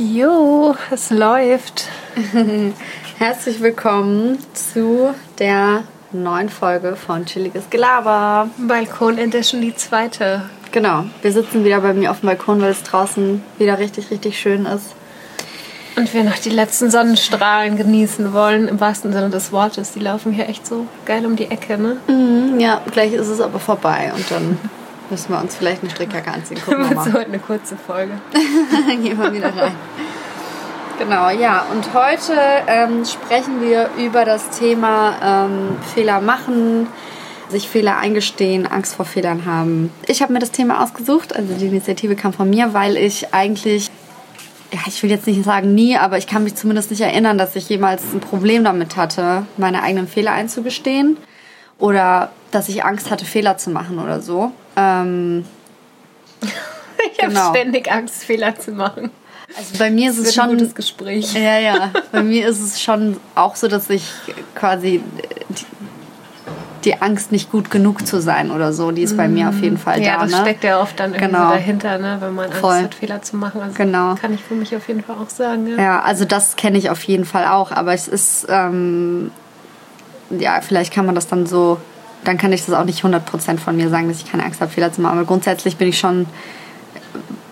Jo, es läuft. Herzlich willkommen zu der neuen Folge von Chilliges Gelaber. Balkon Edition, die zweite. Genau, wir sitzen wieder bei mir auf dem Balkon, weil es draußen wieder richtig, richtig schön ist. Und wir noch die letzten Sonnenstrahlen genießen wollen, im wahrsten Sinne des Wortes. Die laufen hier echt so geil um die Ecke, ne? Mhm, ja, gleich ist es aber vorbei und dann müssen wir uns vielleicht eine Strickjacke anziehen. Gucken wir Das ist mal. heute eine kurze Folge. Gehen wir wieder rein. Genau, ja. Und heute ähm, sprechen wir über das Thema ähm, Fehler machen, sich Fehler eingestehen, Angst vor Fehlern haben. Ich habe mir das Thema ausgesucht, also die Initiative kam von mir, weil ich eigentlich, ja, ich will jetzt nicht sagen nie, aber ich kann mich zumindest nicht erinnern, dass ich jemals ein Problem damit hatte, meine eigenen Fehler einzugestehen oder dass ich Angst hatte, Fehler zu machen oder so. Ähm, Ich habe Genau. ständig Angst, Fehler zu machen. also bei mir ist es wird ein schon gutes Gespräch. Ja, ja. Bei mir ist es schon auch so, dass ich quasi die, die Angst, nicht gut genug zu sein oder so, die ist bei mir auf jeden Fall Ja, da. das ne? steckt ja oft dann irgendwie Genau. dahinter, ne? wenn man Angst Voll. hat, Fehler zu machen. Also Genau. Kann ich für mich auf jeden Fall auch sagen. Ja. Ja, also das kenne ich auf jeden Fall auch, aber es ist, ähm, ja, vielleicht kann man das dann so, dann kann ich das auch nicht 100% von mir sagen, dass ich keine Angst habe, Fehler zu machen, aber grundsätzlich bin ich schon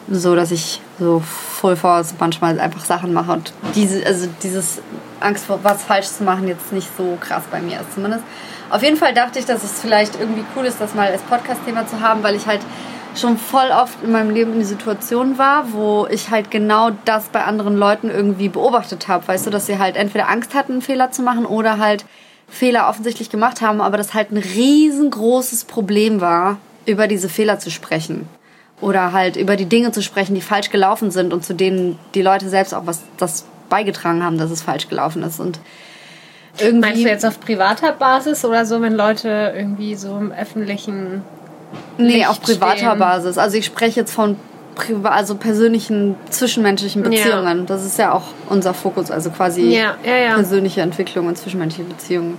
so, dass ich so full force manchmal einfach Sachen mache und diese, also dieses Angst vor was falsch zu machen jetzt nicht so krass bei mir ist zumindest. Auf jeden Fall dachte ich, dass es vielleicht irgendwie cool ist, das mal als Podcast-Thema zu haben, weil ich halt schon voll oft in meinem Leben in die Situation war, wo ich halt genau das bei anderen Leuten irgendwie beobachtet habe. Weißt du, dass sie halt entweder Angst hatten, einen Fehler zu machen oder halt Fehler offensichtlich gemacht haben, aber das halt ein riesengroßes Problem war, über diese Fehler zu sprechen. Oder halt über die Dinge zu sprechen, die falsch gelaufen sind und zu denen die Leute selbst auch was das beigetragen haben, dass es falsch gelaufen ist. Und irgendwie. Meinst du jetzt auf privater Basis oder so, wenn Leute irgendwie so im öffentlichen Nee, Licht auf privater stehen? Basis. Also ich spreche jetzt von priva also persönlichen, zwischenmenschlichen Ja. Beziehungen. Das ist ja auch unser Fokus, also quasi Ja, ja, ja. persönliche Entwicklung und zwischenmenschliche Beziehungen.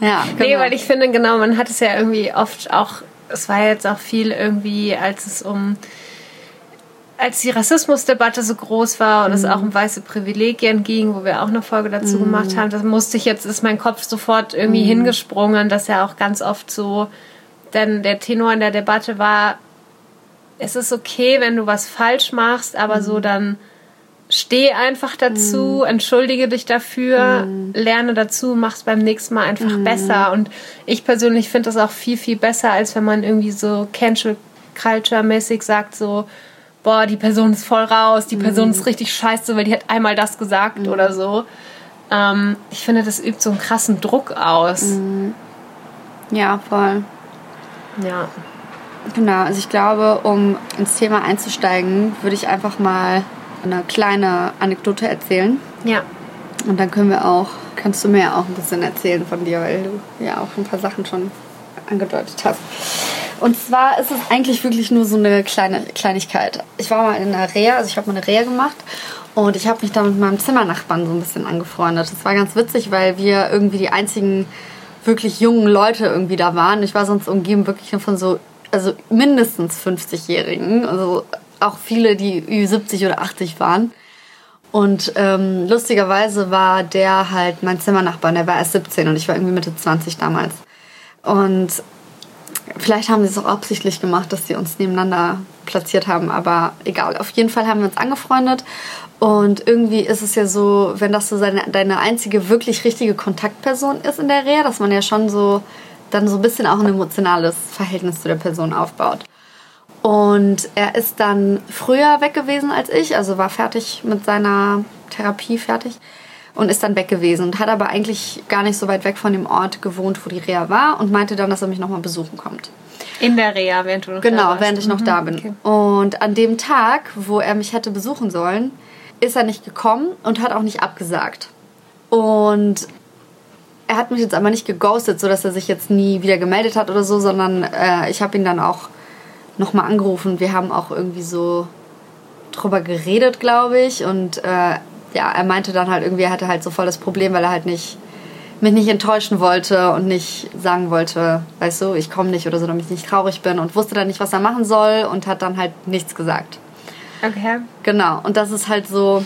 Ja, genau. Nee, weil ich finde, genau, man hat es ja irgendwie oft auch, es war jetzt auch viel irgendwie, als es um, als die Rassismusdebatte so groß war und es Mhm. auch um weiße Privilegien ging, wo wir auch eine Folge dazu gemacht haben, das musste ich jetzt, ist mein Kopf sofort irgendwie Mhm. hingesprungen, dass ja auch ganz oft so, denn der Tenor in der Debatte war, es ist okay, wenn du was falsch machst, aber Mhm. so dann steh einfach dazu, entschuldige dich dafür, Mhm. lerne dazu, mach's beim nächsten Mal einfach besser. Und ich persönlich finde das auch viel, viel besser, als wenn man irgendwie so Cancel Culture-mäßig sagt, so, boah, die Person ist voll raus, die Mhm. Person ist richtig scheiße, weil die hat einmal das gesagt oder so. Ähm, ich finde, das übt so einen krassen Druck aus. Mhm. ja, voll. Ja. Genau, also ich glaube, um ins Thema einzusteigen, würde ich einfach mal eine kleine Anekdote erzählen. Ja. Und dann können wir auch, kannst du mir auch ein bisschen erzählen von dir, weil du ja auch ein paar Sachen schon angedeutet hast. Und zwar ist es eigentlich wirklich nur so eine kleine Kleinigkeit. Ich war mal in einer Reha, also ich habe mal eine Reha gemacht und ich habe mich da mit meinem Zimmernachbarn so ein bisschen angefreundet. Das war ganz witzig, weil wir irgendwie die einzigen wirklich jungen Leute irgendwie da waren. Ich war sonst umgeben wirklich nur von so, also mindestens 50-Jährigen, also auch viele, die Ü70 oder 80 waren. Und ähm, lustigerweise war der halt mein Zimmernachbar, der war erst 17 und ich war irgendwie Mitte 20 damals. Und vielleicht haben sie es auch absichtlich gemacht, dass sie uns nebeneinander platziert haben, aber egal. Auf jeden Fall haben wir uns angefreundet und irgendwie ist es ja so, wenn das so seine, deine einzige wirklich richtige Kontaktperson ist in der Reha, dass man ja schon so dann so ein bisschen auch ein emotionales Verhältnis zu der Person aufbaut. Und er ist dann früher weg gewesen als ich, also war fertig mit seiner Therapie fertig und ist dann weg gewesen und hat aber eigentlich gar nicht so weit weg von dem Ort gewohnt, wo die Reha war und meinte dann, dass er mich nochmal besuchen kommt. In der Reha, während du noch da Genau, warst. während ich noch Mhm, da bin. okay. Und an dem Tag, wo er mich hätte besuchen sollen, ist er nicht gekommen und hat auch nicht abgesagt. Und er hat mich jetzt aber nicht geghostet, sodass er sich jetzt nie wieder gemeldet hat oder so, sondern äh, ich habe ihn dann auch nochmal angerufen. Wir haben auch irgendwie so drüber geredet, glaube ich. Und äh, ja, er meinte dann halt irgendwie, er hatte halt so voll das Problem, weil er halt nicht mich nicht enttäuschen wollte und nicht sagen wollte, weißt du, ich komme nicht oder so, damit ich nicht traurig bin und wusste dann nicht, was er machen soll und hat dann halt nichts gesagt. Okay. Genau, und das ist halt so,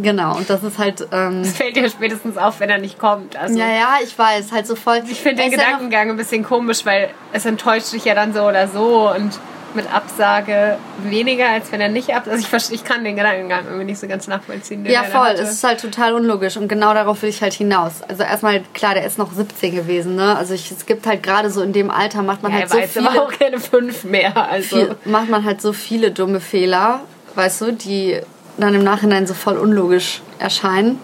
genau, und das ist halt. Ähm, das fällt dir spätestens auf, wenn er nicht kommt. Also, ja, ja, ich weiß, halt so voll. Ich finde den Gedankengang ein bisschen komisch, weil es enttäuscht dich ja dann so oder so und mit Absage weniger, als wenn er nicht ab. Also ich, verstehe, ich kann den Gedankengang irgendwie nicht so ganz nachvollziehen. Ja, voll. Es ist halt total unlogisch und genau darauf will ich halt hinaus. Also erstmal, klar, der ist noch 17 gewesen, ne? Also ich, es gibt halt gerade so in dem Alter macht man ja, halt so viele... aber auch keine fünf mehr, also... Viel, macht man halt so viele dumme Fehler, weißt du, die dann im Nachhinein so voll unlogisch erscheinen.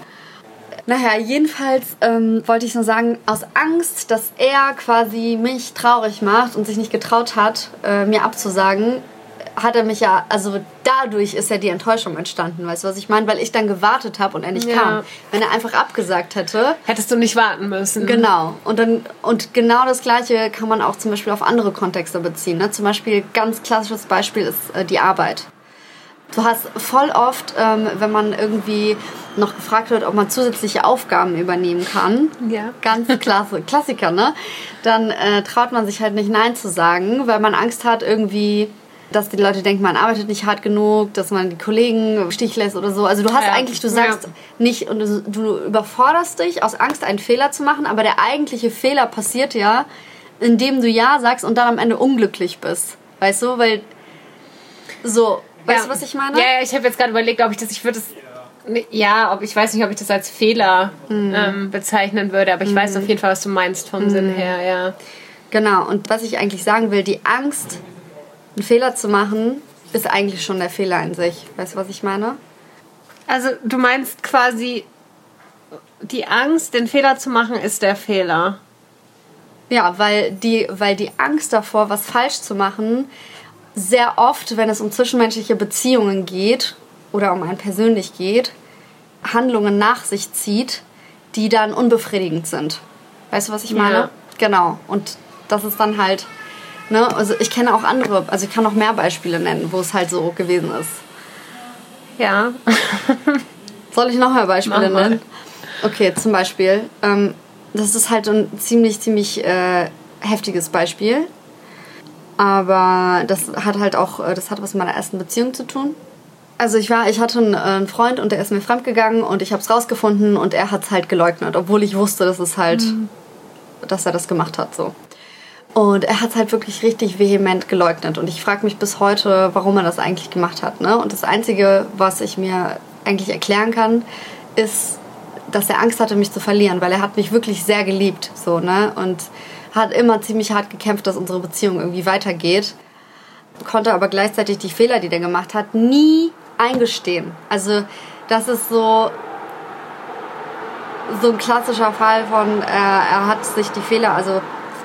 Naja, jedenfalls ähm, wollte ich nur sagen, aus Angst, dass er quasi mich traurig macht und sich nicht getraut hat, äh, mir abzusagen, hat er mich ja, also dadurch ist ja die Enttäuschung entstanden, weißt du, was ich meine? Weil ich dann gewartet habe und er nicht ja. kam. Wenn er einfach abgesagt hätte. Hättest du nicht warten müssen. Genau. Und, dann, und genau das Gleiche kann man auch zum Beispiel auf andere Kontexte beziehen. Ne? Zum Beispiel, ganz klassisches Beispiel ist äh, die Arbeit. Du hast voll oft, ähm, wenn man irgendwie noch gefragt wird, ob man zusätzliche Aufgaben übernehmen kann, ja. ganz klasse, Klassiker, ne? Dann äh, traut man sich halt nicht Nein zu sagen, weil man Angst hat irgendwie, dass die Leute denken, man arbeitet nicht hart genug, dass man die Kollegen im Stich lässt oder so. Also du hast ja. eigentlich, du sagst ja. nicht und du, du überforderst dich aus Angst, einen Fehler zu machen, aber der eigentliche Fehler passiert ja, indem du Ja sagst und dann am Ende unglücklich bist. Weißt du, weil so Weißt du, was ich meine? Ja, ja ich habe jetzt gerade überlegt, ob ich das, ich würde es, ja, ob ich weiß nicht, ob ich das als Fehler mhm. ähm, bezeichnen würde, aber ich mhm. weiß auf jeden Fall, was du meinst vom mhm. Sinn her, ja. Genau, und was ich eigentlich sagen will, die Angst, einen Fehler zu machen, ist eigentlich schon der Fehler in sich. Weißt du, was ich meine? Also, du meinst quasi, die Angst, den Fehler zu machen, ist der Fehler. Ja, weil die, weil die Angst davor, was falsch zu machen, sehr oft, wenn es um zwischenmenschliche Beziehungen geht oder um einen persönlich geht, Handlungen nach sich zieht, die dann unbefriedigend sind. Weißt du, was ich meine? Ja. Genau. Und das ist dann halt, ne, also ich kenne auch andere, also ich kann noch mehr Beispiele nennen, wo es halt so gewesen ist. Ja. Soll ich noch mehr Beispiele nennen? Okay, zum Beispiel, ähm, das ist halt ein ziemlich, ziemlich äh, heftiges Beispiel. Aber das hat halt auch, äh, das hat was mit meiner ersten Beziehung zu tun. Also ich war, ich hatte einen, Freund und der ist mir fremdgegangen und ich habe es rausgefunden und er hat es halt geleugnet, obwohl ich wusste, dass es halt, mhm. dass er das gemacht hat so. Und er hat es halt wirklich richtig vehement geleugnet und ich frage mich bis heute, warum er das eigentlich gemacht hat. Ne? Und das Einzige, was ich mir eigentlich erklären kann, ist, dass er Angst hatte, mich zu verlieren, weil er hat mich wirklich sehr geliebt, so ne und hat immer ziemlich hart gekämpft, dass unsere Beziehung irgendwie weitergeht. Konnte aber gleichzeitig die Fehler, die der gemacht hat, nie eingestehen. Also das ist so so ein klassischer Fall von, äh, er hat sich die Fehler, also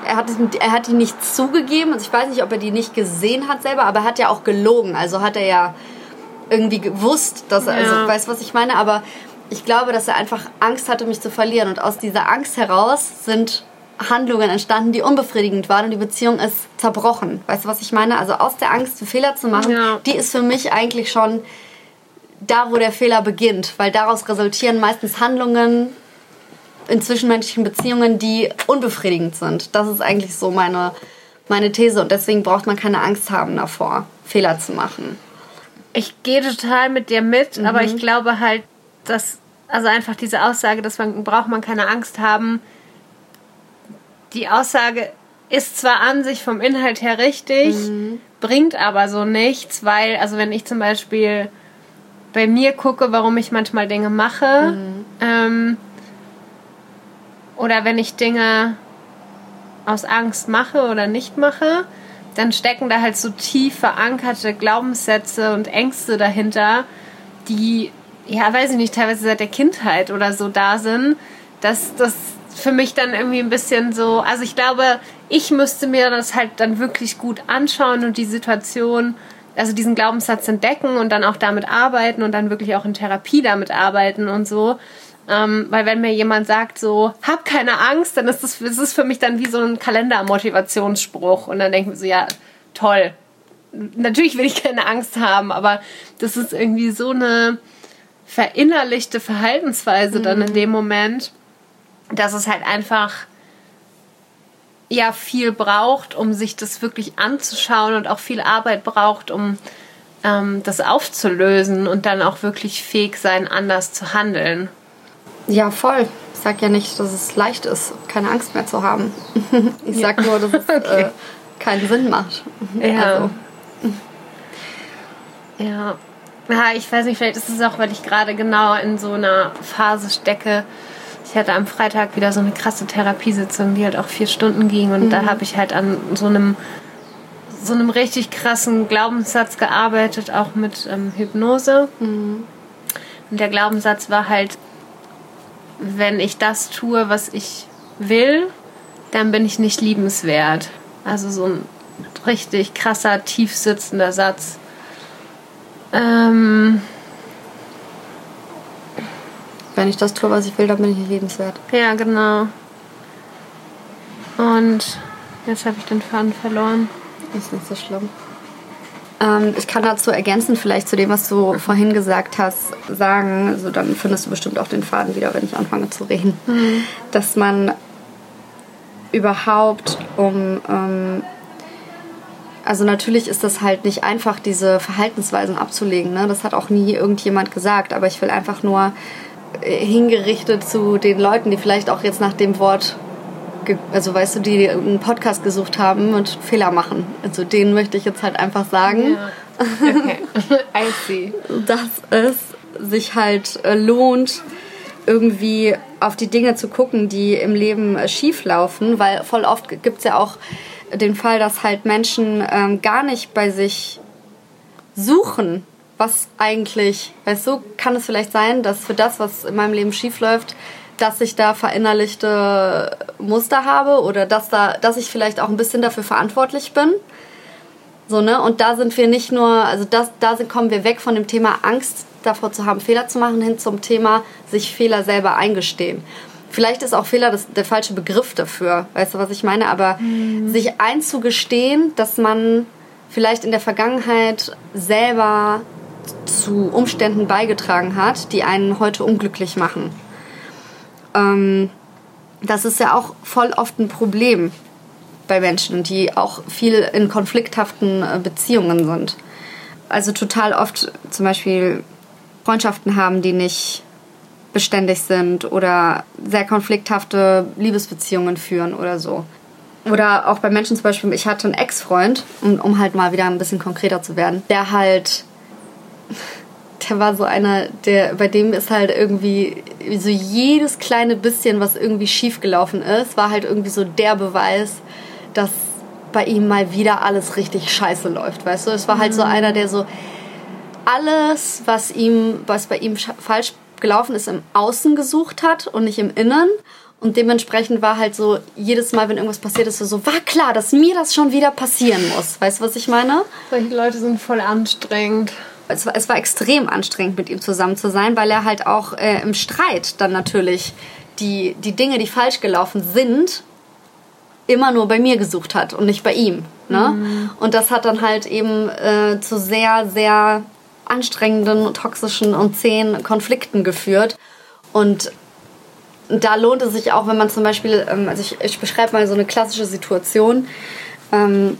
er hat, er hat die nicht zugegeben. Also ich weiß nicht, ob er die nicht gesehen hat selber, aber er hat ja auch gelogen. Also hat er ja irgendwie gewusst, dass er, also ja. also weißt was ich meine, aber ich glaube, dass er einfach Angst hatte, mich zu verlieren. Und aus dieser Angst heraus sind Handlungen entstanden, die unbefriedigend waren und die Beziehung ist zerbrochen. Weißt du, was ich meine? Also aus der Angst, Fehler zu machen, ja. die ist für mich eigentlich schon da, wo der Fehler beginnt, weil daraus resultieren meistens Handlungen in zwischenmenschlichen Beziehungen, die unbefriedigend sind. Das ist eigentlich so meine, meine These und deswegen braucht man keine Angst haben davor, Fehler zu machen. Ich gehe total mit dir mit, mhm. aber ich glaube halt, dass also einfach diese Aussage, dass man braucht man keine Angst haben, die Aussage ist zwar an sich vom Inhalt her richtig, mhm. bringt aber so nichts, weil, also wenn ich zum Beispiel bei mir gucke, warum ich manchmal Dinge mache, mhm. ähm, oder wenn ich Dinge aus Angst mache oder nicht mache, dann stecken da halt so tief verankerte Glaubenssätze und Ängste dahinter, die, ja, weiß ich nicht, teilweise seit der Kindheit oder so da sind, dass das für mich dann irgendwie ein bisschen so, also ich glaube, ich müsste mir das halt dann wirklich gut anschauen und die Situation, also diesen Glaubenssatz entdecken und dann auch damit arbeiten und dann wirklich auch in Therapie damit arbeiten und so. Ähm, weil wenn mir jemand sagt so, hab keine Angst, dann ist das, das ist für mich dann wie so ein Kalendermotivationsspruch und dann denke ich mir so, ja, toll. Natürlich will ich keine Angst haben, aber das ist irgendwie so eine verinnerlichte Verhaltensweise mhm. dann in mhm. dem Moment dass es halt einfach ja viel braucht, um sich das wirklich anzuschauen und auch viel Arbeit braucht, um ähm, das aufzulösen und dann auch wirklich fähig sein, anders zu handeln. Ja, voll. Ich sag ja nicht, dass es leicht ist, keine Angst mehr zu haben. ich sag nur, dass es okay. äh, keinen Sinn macht. Ja. Also. Ja. Ja, ich weiß nicht, vielleicht ist es auch, weil ich gerade genau in so einer Phase stecke. Ich hatte am Freitag wieder so eine krasse Therapiesitzung, die halt auch vier Stunden ging und mhm. da habe ich halt an so einem so einem richtig krassen Glaubenssatz gearbeitet, auch mit ähm, Hypnose. Mhm. Und der Glaubenssatz war halt, wenn ich das tue, was ich will, dann bin ich nicht liebenswert. Also so ein richtig krasser, tief sitzender Satz. Ähm, wenn ich das tue, was ich will, dann bin ich nicht liebenswert. Ja, genau. Und jetzt habe ich den Faden verloren. Ist nicht so schlimm. Ähm, ich kann dazu ergänzen, vielleicht zu dem, was du vorhin gesagt hast, sagen, also dann findest du bestimmt auch den Faden wieder, wenn ich anfange zu reden, mhm. dass man überhaupt um ähm, also natürlich ist das halt nicht einfach, diese Verhaltensweisen abzulegen. Ne? Das hat auch nie irgendjemand gesagt. Aber ich will einfach nur hingerichtet zu den Leuten, die vielleicht auch jetzt nach dem Wort, also weißt du, die einen Podcast gesucht haben und Fehler machen. Also denen möchte ich jetzt halt einfach sagen, ja. okay. I see. dass es sich halt äh, lohnt, irgendwie auf die Dinge zu gucken, die im Leben äh, schief laufen, weil voll oft gibt es ja auch den Fall, dass halt Menschen ähm, gar nicht bei sich suchen, was eigentlich, weißt du, kann es vielleicht sein, dass für das, was in meinem Leben schief läuft, dass ich da verinnerlichte Muster habe oder dass da, dass ich vielleicht auch ein bisschen dafür verantwortlich bin. So, ne? Und da sind wir nicht nur, also das, da sind, kommen wir weg von dem Thema Angst davor zu haben, Fehler zu machen, hin zum Thema sich Fehler selber eingestehen. Vielleicht ist auch Fehler das, der falsche Begriff dafür, weißt du, was ich meine? Aber mhm. sich einzugestehen, dass man vielleicht in der Vergangenheit selber zu Umständen beigetragen hat, die einen heute unglücklich machen. Ähm, das ist ja auch voll oft ein Problem bei Menschen, die auch viel in konflikthaften äh, Beziehungen sind. Also total oft zum Beispiel Freundschaften haben, die nicht beständig sind oder sehr konflikthafte Liebesbeziehungen führen oder so. Oder auch bei Menschen zum Beispiel, ich hatte einen Ex-Freund, um, um halt mal wieder ein bisschen konkreter zu werden, der halt der war so einer, der, bei dem ist halt irgendwie so jedes kleine bisschen, was irgendwie schiefgelaufen ist, war halt irgendwie so der Beweis, dass bei ihm mal wieder alles richtig scheiße läuft, weißt du? Es war halt so mhm. einer, der so alles, was ihm, was bei ihm falsch gelaufen ist, im Außen gesucht hat und nicht im Innen. Und dementsprechend war halt so, jedes Mal, wenn irgendwas passiert ist, so, war klar, dass mir das schon wieder passieren muss. Weißt du, was ich meine? Solche Leute sind voll anstrengend. Es war, es war extrem anstrengend, mit ihm zusammen zu sein, weil er halt auch äh, im Streit dann natürlich die, die Dinge, die falsch gelaufen sind, immer nur bei mir gesucht hat und nicht bei ihm. Ne? Mhm. Und das hat dann halt eben äh, zu sehr, sehr anstrengenden, toxischen und zähen Konflikten geführt. Und da lohnt es sich auch, wenn man zum Beispiel, ähm, also ich, ich beschreibe mal so eine klassische Situation. Ähm,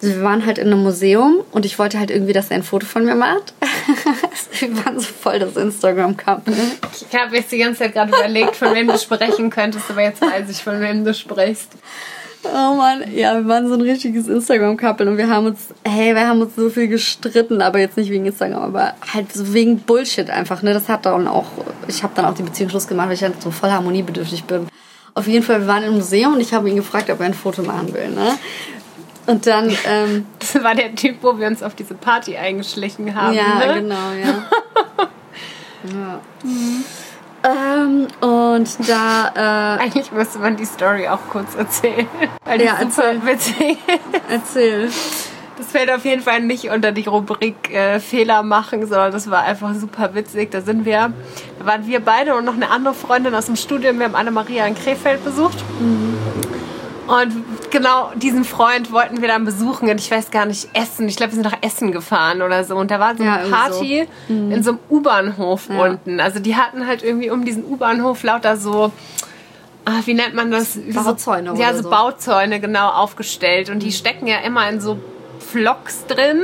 wir waren halt in einem Museum und ich wollte halt irgendwie, dass er ein Foto von mir macht. wir waren so voll das Instagram-Couple. Ich habe jetzt die ganze Zeit gerade überlegt, von wem du sprechen könntest, aber jetzt weiß ich, von wem du sprichst. Oh Mann, ja, wir waren so ein richtiges Instagram-Couple und wir haben uns, hey, wir haben uns so viel gestritten, aber jetzt nicht wegen Instagram, aber halt so wegen Bullshit einfach, ne? Das hat dann auch, ich habe dann auch die Beziehung Schluss gemacht, weil ich halt so voll harmoniebedürftig bin. Auf jeden Fall, wir waren im Museum und ich habe ihn gefragt, ob er ein Foto machen will, ne? Und dann, ähm, Das war der Typ, wo wir uns auf diese Party eingeschlichen haben, Ja, ne? genau, ja. ja. Mhm. Ähm, und da. Äh, Eigentlich müsste man die Story auch kurz erzählen. Weil die ja, ist super erzähl. witzig. Erzähl. Das fällt auf jeden Fall nicht unter die Rubrik äh, Fehler machen, sondern das war einfach super witzig. Da sind wir, da waren wir beide und noch eine andere Freundin aus dem Studium. Wir haben Anne-Maria in Krefeld besucht. Mhm. Und genau diesen Freund wollten wir dann besuchen und ich weiß gar nicht, Essen. Ich glaube, wir sind nach Essen gefahren oder so. Und da war so eine ja, Party so. Mhm. in so einem U-Bahnhof ja. unten. Also die hatten halt irgendwie um diesen U-Bahnhof lauter so, ah, wie nennt man das? Bauzäune. So, ja, so, so Bauzäune genau aufgestellt. Und die stecken ja immer in so Flocks drin.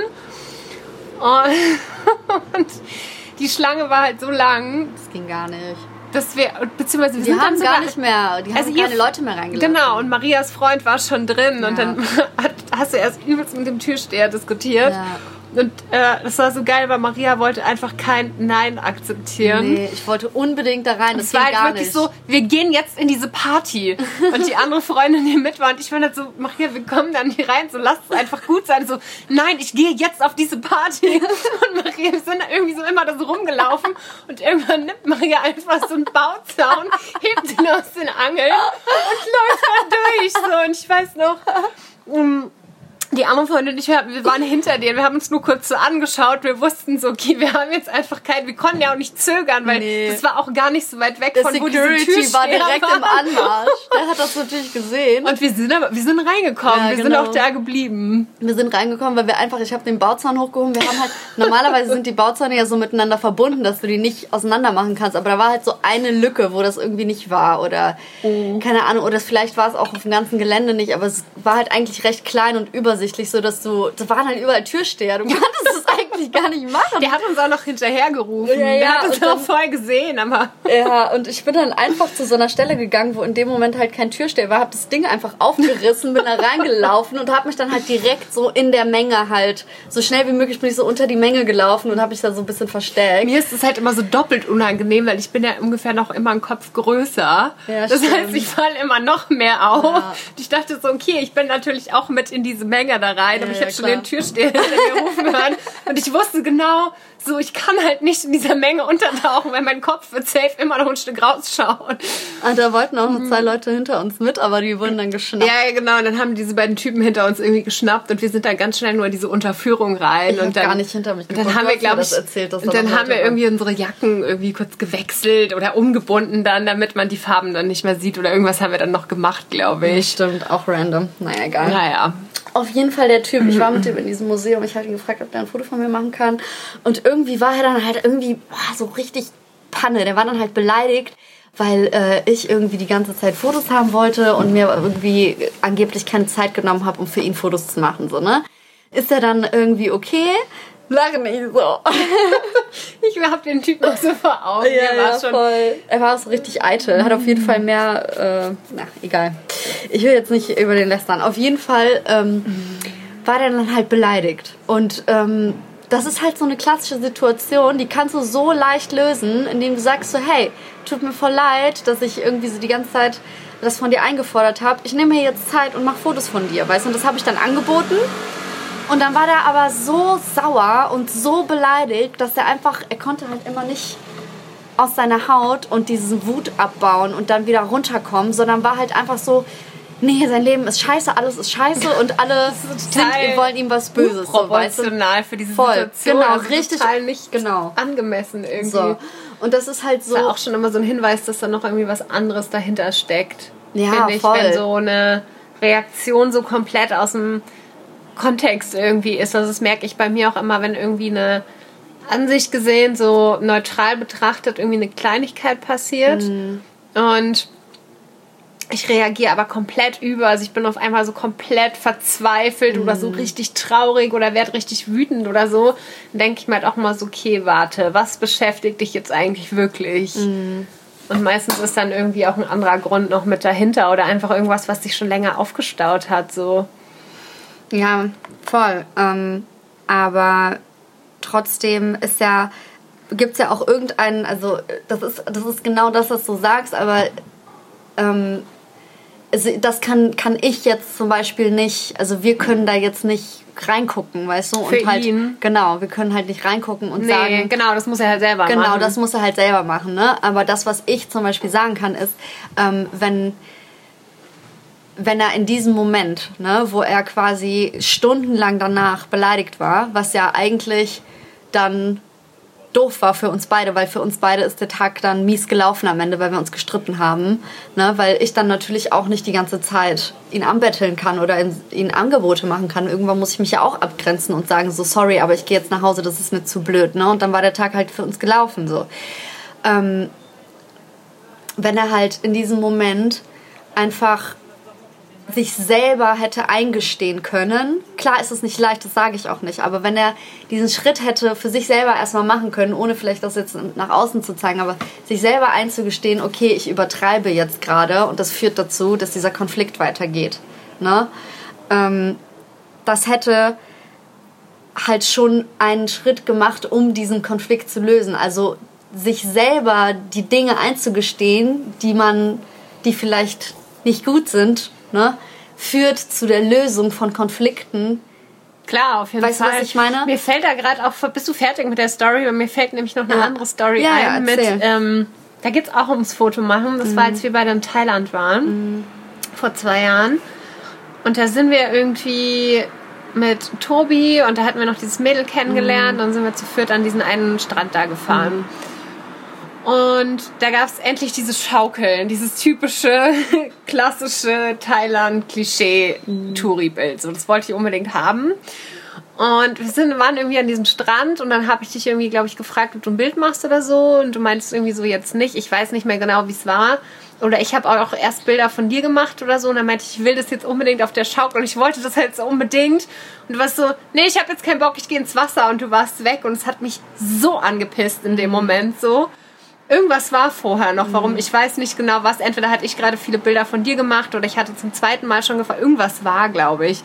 Und, und die Schlange war halt so lang. Das ging gar nicht. Dass wir, beziehungsweise wir Die sind haben dann sogar, gar nicht mehr, die haben also hier- keine Leute mehr reingelassen. Genau, und Marias Freund war schon drin und Ja. dann hat, hast du erst übelst mit dem Türsteher diskutiert. Ja. Und äh, das war so geil, weil Maria wollte einfach kein Nein akzeptieren. Nee, ich wollte unbedingt da rein, Es war halt wirklich nicht. so, wir gehen jetzt in diese Party. Und die andere Freundin, die mit war, und ich war halt so, Maria, wir kommen da nicht rein, so lass es einfach gut sein. So, nein, ich gehe jetzt auf diese Party. Und Maria, wir sind da irgendwie so immer da so rumgelaufen. Und irgendwann nimmt Maria einfach so einen Bauzaun, hebt ihn aus den Angeln und läuft da durch. So, und ich weiß noch, um, die andere Freundin und ich, wir waren hinter dir, wir haben uns nur kurz so angeschaut, wir wussten so, okay, wir haben jetzt einfach kein, wir konnten ja auch nicht zögern, weil Nee. das war auch gar nicht so weit weg Der von wo diese Security Türsteher war direkt im waren. Anmarsch. Der hat das natürlich gesehen. Und wir sind aber, wir sind reingekommen, Ja, wir sind genau. auch da geblieben. Wir sind reingekommen, weil wir einfach, ich habe den Bauzaun hochgehoben. Wir haben halt, normalerweise sind die Bauzäune ja so miteinander verbunden, dass du die nicht auseinander machen kannst. Aber da war halt so eine Lücke, wo das irgendwie nicht war. Oder keine Ahnung, oder vielleicht war es auch auf dem ganzen Gelände nicht, aber es war halt eigentlich recht klein und übersichtlich, so dass du, da waren halt überall Türsteher. Du konntest es eigentlich gar nicht machen. Der hat uns auch noch hinterhergerufen. Ja, ja, Der hat uns dann- auch voll gesehen, aber Ja, und ich bin dann einfach zu so einer Stelle gegangen, wo in dem Moment halt kein Türsteher war, hab das Ding einfach aufgerissen, bin da reingelaufen und hab mich dann halt direkt so in der Menge halt, so schnell wie möglich bin ich so unter die Menge gelaufen und hab mich da so ein bisschen versteckt. mir ist es halt immer so doppelt unangenehm, weil ich bin ja ungefähr noch immer einen Kopf größer. Ja, das stimmt. heißt, ich falle immer noch mehr auf. Ja. Ich dachte so, okay, ich bin natürlich auch mit in diese Menge da rein, aber Ja, ich ja, habe schon den Türsteher rufen hören und ich wusste genau, so ich kann halt nicht in dieser Menge untertauchen, weil mein Kopf wird safe immer noch ein Stück rausschauen. Ah, da wollten auch noch zwei Leute hinter uns mit, aber die wurden dann geschnappt. Ja, genau. Und dann haben diese beiden Typen hinter uns irgendwie geschnappt und wir sind dann ganz schnell nur in diese Unterführung rein. Ich und dann, gar nicht hinter mich Und dann geguckt. haben wir, glaube das ich, erzählt, dass und da dann haben wir Leute irgendwie unsere Jacken irgendwie kurz gewechselt oder umgebunden dann, damit man die Farben dann nicht mehr sieht oder irgendwas haben wir dann noch gemacht, glaube ich. Stimmt, auch random. Naja, egal. Naja. Auf jeden Fall der Typ. Ich war mit dem in diesem Museum. Ich hatte ihn gefragt, ob der ein Foto von mir machen kann. Und irgendwie war er dann halt irgendwie boah, so richtig Panne. Der war dann halt beleidigt, weil äh, ich irgendwie die ganze Zeit Fotos haben wollte und mir irgendwie angeblich keine Zeit genommen habe, um für ihn Fotos zu machen. So, ne? Ist er dann irgendwie okay? Lach nicht so. Ich hab den Typen auch so vor Augen. Der war schon. voll. Er war so richtig eitel. Er hat auf jeden Fall mehr. Äh, na, egal. Ich will jetzt nicht über den lästern. Auf jeden Fall ähm, war der dann halt beleidigt. Und ähm, das ist halt so eine klassische Situation, die kannst du so leicht lösen, indem du sagst so, hey, tut mir voll leid, dass ich irgendwie so die ganze Zeit das von dir eingefordert habe. Ich nehme mir jetzt Zeit und mache Fotos von dir, weißt du? Und das habe ich dann angeboten. Und dann war der aber so sauer und so beleidigt, dass er einfach, er konnte halt immer nicht aus seiner Haut und diesen Wut abbauen und dann wieder runterkommen, sondern war halt einfach so, nee, sein Leben ist scheiße, alles ist scheiße und alle sind, wollen ihm was Böses. So, weißt du? Für diese Voll, Situation. genau, also richtig, Total nicht genau. angemessen irgendwie. So. Und das ist halt so. Das war auch schon immer so ein Hinweis, dass da noch irgendwie was anderes dahinter steckt. Ja, finde ich, voll. wenn so eine Reaktion so komplett aus dem Kontext irgendwie ist. Also das merke ich bei mir auch immer, wenn irgendwie eine Ansicht gesehen, so neutral betrachtet, irgendwie eine Kleinigkeit passiert. Mhm. Und ich reagiere aber komplett über. Also ich bin auf einmal so komplett verzweifelt oder Mhm. so richtig traurig oder werde richtig wütend oder so. Dann denke ich mir halt auch mal so, okay, warte, was beschäftigt dich jetzt eigentlich wirklich? Mhm. Und meistens ist dann irgendwie auch ein anderer Grund noch mit dahinter oder einfach irgendwas, was sich schon länger aufgestaut hat. So. Ja, voll. Ähm, aber trotzdem ist ja, gibt es ja auch irgendeinen, also das ist, das ist genau das, was du sagst, aber ähm, also das kann, kann ich jetzt zum Beispiel nicht, also wir können da jetzt nicht reingucken, weißt du? Für und halt, ihn? Genau, wir können halt nicht reingucken und Nee, sagen, genau, das muss er halt selber Genau, machen. das muss er halt selber machen, ne? Aber das, was ich zum Beispiel sagen kann, ist, ähm, wenn, wenn er in diesem Moment, ne, wo er quasi stundenlang danach beleidigt war, was ja eigentlich dann doof war für uns beide, weil für uns beide ist der Tag dann mies gelaufen am Ende, weil wir uns gestritten haben, ne, weil ich dann natürlich auch nicht die ganze Zeit ihn anbetteln kann oder ihn Angebote machen kann. Irgendwann muss ich mich ja auch abgrenzen und sagen so, sorry, aber ich gehe jetzt nach Hause, das ist mir zu blöd, ne, und dann war der Tag halt für uns gelaufen, so. Ähm, wenn er halt in diesem Moment einfach sich selber hätte eingestehen können. Klar ist es nicht leicht, das sage ich auch nicht, aber wenn er diesen Schritt hätte für sich selber erstmal machen können, ohne vielleicht das jetzt nach außen zu zeigen, aber sich selber einzugestehen, okay, ich übertreibe jetzt gerade und das führt dazu, dass dieser Konflikt weitergeht. Ne? Ähm, das hätte halt schon einen Schritt gemacht, um diesen Konflikt zu lösen. Also sich selber die Dinge einzugestehen, die man, die vielleicht nicht gut sind, ne, führt zu der Lösung von Konflikten. Klar, auf jeden weißt Fall. Weißt du, was ich meine? Mir fällt da gerade auch, bist du fertig mit der Story? Mir fällt nämlich noch eine ja. andere Story ja, ein ja, mit, ähm, da geht es auch ums Fotomachen. Das mhm. war, als wir beide in Thailand waren, mhm. vor zwei Jahren. Und da sind wir irgendwie mit Tobi und da hatten wir noch dieses Mädel kennengelernt. Mhm. Dann sind wir zu viert an diesen einen Strand da gefahren. Mhm. Und da gab es endlich dieses Schaukeln, dieses typische, klassische Thailand-Klischee-Touri-Bild. So, das wollte ich unbedingt haben. Und wir sind, waren irgendwie an diesem Strand und dann habe ich dich irgendwie, glaube ich, gefragt, ob du ein Bild machst oder so. Und du meinst irgendwie so jetzt nicht. Ich weiß nicht mehr genau, wie es war. Oder ich habe auch erst Bilder von dir gemacht oder so. Und dann meinte ich, ich will das jetzt unbedingt auf der Schaukel. Und ich wollte das halt so unbedingt. Und du warst so, nee, ich habe jetzt keinen Bock, ich gehe ins Wasser. Und du warst weg. Und es hat mich so angepisst in dem Moment so. Irgendwas war vorher noch, warum, ich weiß nicht genau was. Entweder hatte ich gerade viele Bilder von dir gemacht oder ich hatte zum zweiten Mal schon gefragt. Irgendwas war, glaube ich.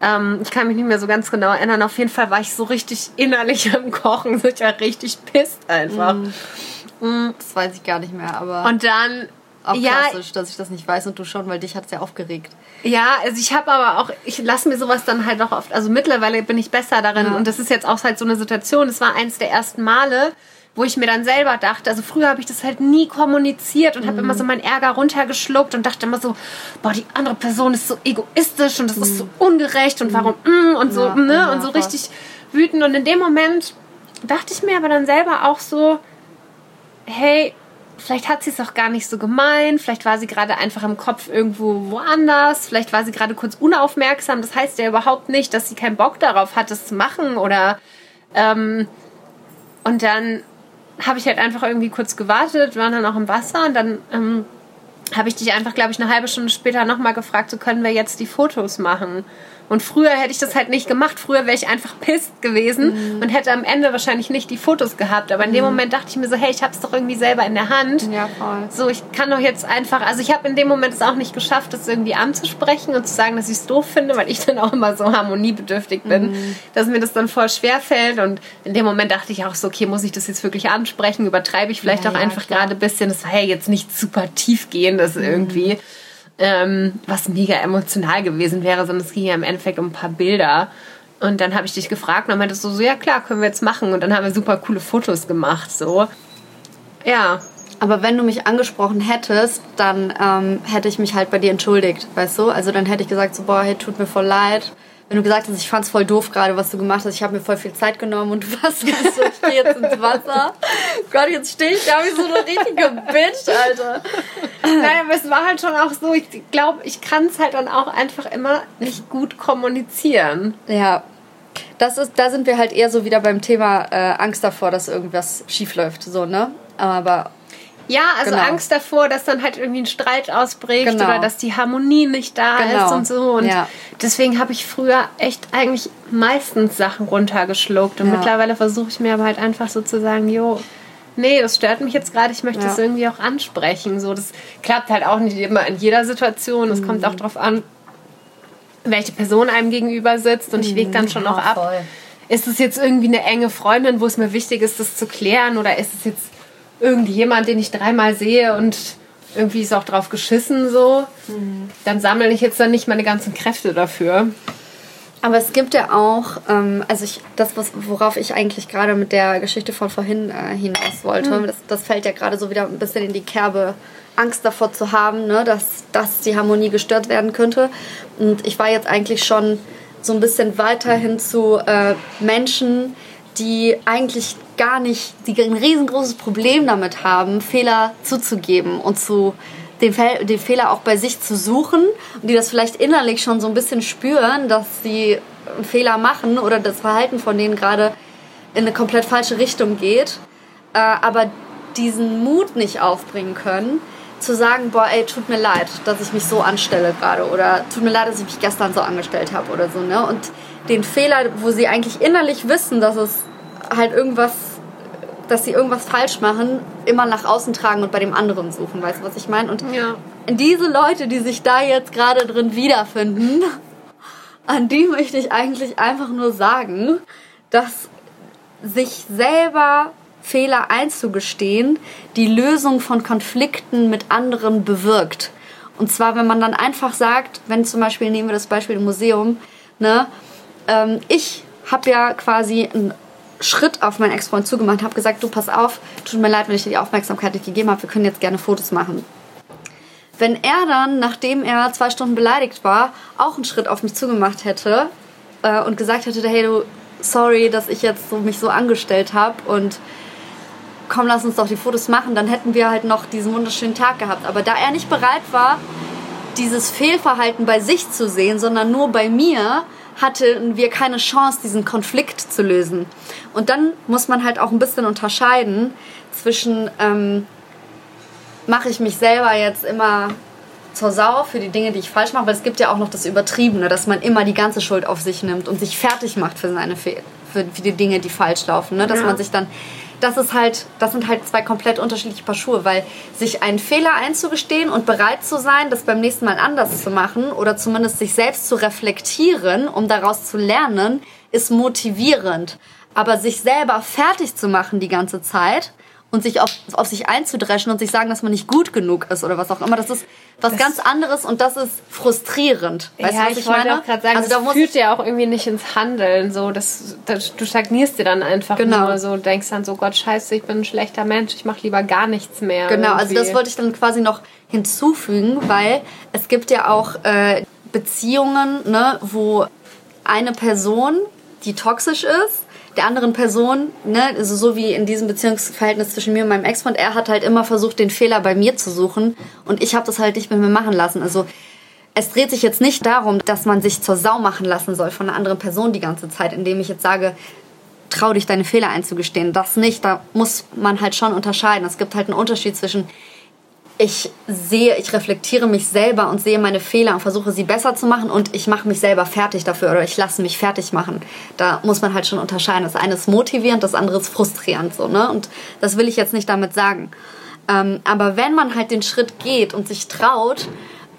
Ähm, ich kann mich nicht mehr so ganz genau erinnern. Auf jeden Fall war ich so richtig innerlich am Kochen. So, ich war richtig pisst einfach. Mm. Mm. Das weiß ich gar nicht mehr, aber. Und dann auch klassisch, ja, dass ich das nicht weiß und du schon, weil dich hat es ja aufgeregt. Ja, also ich habe aber auch, ich lasse mir sowas dann halt auch oft, also mittlerweile bin ich besser darin ja. und das ist jetzt auch halt so eine Situation, es war eins der ersten Male, wo ich mir dann selber dachte, also früher habe ich das halt nie kommuniziert und mhm. habe immer so meinen Ärger runtergeschluckt und dachte immer so, boah, die andere Person ist so egoistisch und das mhm. ist so ungerecht und warum mm, und so, ja, ne, ja, und so richtig wütend und in dem Moment dachte ich mir aber dann selber auch so, hey, vielleicht hat sie es auch gar nicht so gemeint, vielleicht war sie gerade einfach im Kopf irgendwo woanders, vielleicht war sie gerade kurz unaufmerksam. Das heißt ja überhaupt nicht, dass sie keinen Bock darauf hat, es zu machen oder ähm, und dann habe ich halt einfach irgendwie kurz gewartet, waren dann auch im Wasser und dann ähm, habe ich dich einfach, glaube ich, eine halbe Stunde später nochmal gefragt, so können wir jetzt die Fotos machen. Und früher hätte ich das halt nicht gemacht. Früher wäre ich einfach pisst gewesen mhm. und hätte am Ende wahrscheinlich nicht die Fotos gehabt. Aber in dem mhm. Moment dachte ich mir so, hey, ich habe es doch irgendwie selber in der Hand. Ja, voll. So, ich kann doch jetzt einfach, also ich habe in dem Moment es auch nicht geschafft, das irgendwie anzusprechen und zu sagen, dass ich es doof finde, weil ich dann auch immer so harmoniebedürftig bin, mhm. dass mir das dann voll schwer fällt. Und in dem Moment dachte ich auch so, okay, muss ich das jetzt wirklich ansprechen? Übertreibe ich vielleicht ja, auch ja, einfach gerade ein bisschen? Das war ja jetzt nicht super tiefgehendes mhm. irgendwie ähm, was mega emotional gewesen wäre, sondern es ging ja im Endeffekt um ein paar Bilder. Und dann habe ich dich gefragt und dann meintest du so, ja klar, können wir jetzt machen. Und dann haben wir super coole Fotos gemacht, so. Ja. Aber wenn du mich angesprochen hättest, dann ähm, hätte ich mich halt bei dir entschuldigt, weißt du? Also dann hätte ich gesagt so, boah, hey, tut mir voll leid wenn du gesagt hast, ich fand's voll doof gerade, was du gemacht hast, ich habe mir voll viel Zeit genommen und du warst so, ich stehe jetzt ins Wasser. Gott, jetzt stehe ich da wie so eine richtige Bitch, Alter. Nein, aber es war halt schon auch so, ich glaube, ich kann es halt dann auch einfach immer nicht gut kommunizieren. Ja. Das ist, da sind wir halt eher so wieder beim Thema äh, Angst davor, dass irgendwas schief läuft, so, ne? Aber ja, also genau. Angst davor, dass dann halt irgendwie ein Streit ausbricht genau. oder dass die Harmonie nicht da genau. ist und so. Und ja. deswegen habe ich früher echt eigentlich meistens Sachen runtergeschluckt. Und ja. mittlerweile versuche ich mir aber halt einfach so zu sagen, jo, nee, das stört mich jetzt gerade, ich möchte es ja. irgendwie auch ansprechen. So, das klappt halt auch nicht immer in jeder Situation. Es mhm. kommt auch darauf an, welche Person einem gegenüber sitzt. Und ich wege dann schon mhm. auch ab. Voll. Ist es jetzt irgendwie eine enge Freundin, wo es mir wichtig ist, das zu klären? Oder ist es jetzt irgendjemand, den ich dreimal sehe und irgendwie ist auch drauf geschissen so, mhm. dann sammle ich jetzt dann nicht meine ganzen Kräfte dafür. Aber es gibt ja auch, ähm, also ich, das, was, worauf ich eigentlich gerade mit der Geschichte von vorhin äh, hinaus wollte, mhm. das, das fällt ja gerade so wieder ein bisschen in die Kerbe, Angst davor zu haben, ne, dass, dass die Harmonie gestört werden könnte. Und ich war jetzt eigentlich schon so ein bisschen weiter hin zu äh, Menschen, die eigentlich gar nicht, die ein riesengroßes Problem damit haben, Fehler zuzugeben und zu den, Fe den Fehler auch bei sich zu suchen und die das vielleicht innerlich schon so ein bisschen spüren, dass sie einen Fehler machen oder das Verhalten von denen gerade in eine komplett falsche Richtung geht, äh, aber diesen Mut nicht aufbringen können, zu sagen, boah, ey, tut mir leid, dass ich mich so anstelle gerade oder tut mir leid, dass ich mich gestern so angestellt habe oder so, ne? Und den Fehler, wo sie eigentlich innerlich wissen, dass es halt irgendwas, dass sie irgendwas falsch machen, immer nach außen tragen und bei dem anderen suchen, weißt du, was ich meine? Und ja. diese Leute, die sich da jetzt gerade drin wiederfinden, an die möchte ich eigentlich einfach nur sagen, dass sich selber Fehler einzugestehen, die Lösung von Konflikten mit anderen bewirkt. Und zwar, wenn man dann einfach sagt, wenn zum Beispiel, nehmen wir das Beispiel im Museum, ne, ähm, ich habe ja quasi einen Schritt auf meinen Ex-Freund zugemacht, habe gesagt, du pass auf, tut mir leid, wenn ich dir die Aufmerksamkeit nicht gegeben habe, wir können jetzt gerne Fotos machen. Wenn er dann, nachdem er zwei Stunden beleidigt war, auch einen Schritt auf mich zugemacht hätte äh, und gesagt hätte, hey du, sorry, dass ich jetzt so, mich so angestellt habe und komm, lass uns doch die Fotos machen, dann hätten wir halt noch diesen wunderschönen Tag gehabt. Aber da er nicht bereit war, dieses Fehlverhalten bei sich zu sehen, sondern nur bei mir, hatten wir keine Chance, diesen Konflikt zu lösen. Und dann muss man halt auch ein bisschen unterscheiden zwischen, ähm, mache ich mich selber jetzt immer zur Sau für die Dinge, die ich falsch mache, weil es gibt ja auch noch das Übertriebene, dass man immer die ganze Schuld auf sich nimmt und sich fertig macht für seine Fe für, für die Dinge, die falsch laufen. Ne? Dass ja. man sich dann das ist halt, das sind halt zwei komplett unterschiedliche Paar Schuhe, weil sich einen Fehler einzugestehen und bereit zu sein, das beim nächsten Mal anders zu machen oder zumindest sich selbst zu reflektieren, um daraus zu lernen, ist motivierend. Aber sich selber fertig zu machen die ganze Zeit, und sich auf, auf sich einzudreschen und sich sagen, dass man nicht gut genug ist oder was auch immer. Das ist was das ganz anderes und das ist frustrierend. Weißt ja, du, was ich, ich wollte auch gerade sagen, also das führt ja auch irgendwie nicht ins Handeln. So, das, das, du stagnierst dir dann einfach genau. nur so, denkst dann so, Gott scheiße, ich bin ein schlechter Mensch, ich mache lieber gar nichts mehr. Genau, irgendwie. also das wollte ich dann quasi noch hinzufügen, weil es gibt ja auch äh, Beziehungen, ne, wo eine Person, die toxisch ist, der anderen Person, ne, also so wie in diesem Beziehungsverhältnis zwischen mir und meinem Ex-Freund, er hat halt immer versucht, den Fehler bei mir zu suchen und ich habe das halt nicht mit mir machen lassen. Also es dreht sich jetzt nicht darum, dass man sich zur Sau machen lassen soll von einer anderen Person die ganze Zeit, indem ich jetzt sage, trau dich deine Fehler einzugestehen. Das nicht, da muss man halt schon unterscheiden. Es gibt halt einen Unterschied zwischen ich sehe, ich reflektiere mich selber und sehe meine Fehler und versuche sie besser zu machen und ich mache mich selber fertig dafür oder ich lasse mich fertig machen. Da muss man halt schon unterscheiden. Das eine ist motivierend, das andere ist frustrierend so, ne? Und das will ich jetzt nicht damit sagen. Ähm, aber wenn man halt den Schritt geht und sich traut,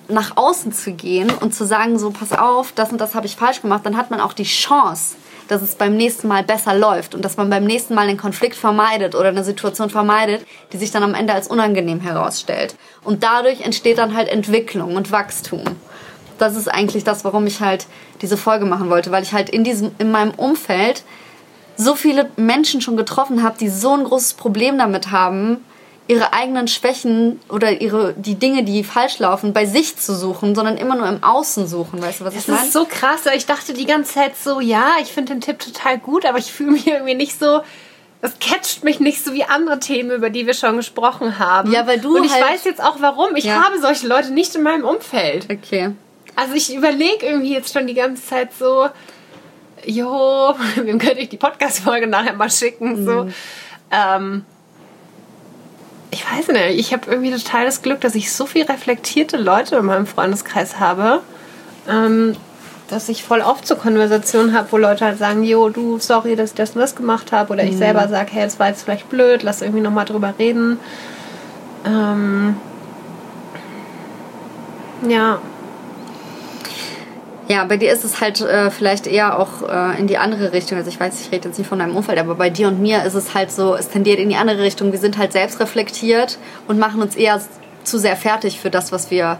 nach außen zu gehen und zu sagen, so pass auf, das und das habe ich falsch gemacht, dann hat man auch die Chance, dass es beim nächsten Mal besser läuft und dass man beim nächsten Mal einen Konflikt vermeidet oder eine Situation vermeidet, die sich dann am Ende als unangenehm herausstellt. Und dadurch entsteht dann halt Entwicklung und Wachstum. Das ist eigentlich das, warum ich halt diese Folge machen wollte, weil ich halt in diesem in meinem Umfeld so viele Menschen schon getroffen habe, die so ein großes Problem damit haben, ihre eigenen Schwächen oder ihre die Dinge, die falsch laufen, bei sich zu suchen, sondern immer nur im Außen suchen. Weißt du, was das ich meine? Das ist so krass. Ich dachte die ganze Zeit so, ja, ich finde den Tipp total gut, aber ich fühle mich irgendwie nicht so. Das catcht mich nicht so wie andere Themen, über die wir schon gesprochen haben. Ja, weil du Und ich halt weiß jetzt auch warum. Ich ja. habe solche Leute nicht in meinem Umfeld. Okay. Also ich überlege irgendwie jetzt schon die ganze Zeit so, jo, wem könnte ich die Podcast-Folge nachher mal schicken? So. Mhm. Ähm, ich weiß nicht, ich habe irgendwie total das Glück, dass ich so viel reflektierte Leute in meinem Freundeskreis habe, ähm, dass ich voll oft so Konversationen habe, wo Leute halt sagen, jo, du, sorry, dass ich das und das gemacht habe. Oder ich mhm. selber sage, hey, das war jetzt vielleicht blöd, lass irgendwie nochmal drüber reden. Ähm, ja, ja, bei dir ist es halt äh, vielleicht eher auch äh, in die andere Richtung. Also ich weiß, ich rede jetzt nicht von deinem Umfeld, aber bei dir und mir ist es halt so, es tendiert in die andere Richtung. Wir sind halt selbst reflektiert und machen uns eher zu sehr fertig für das, was wir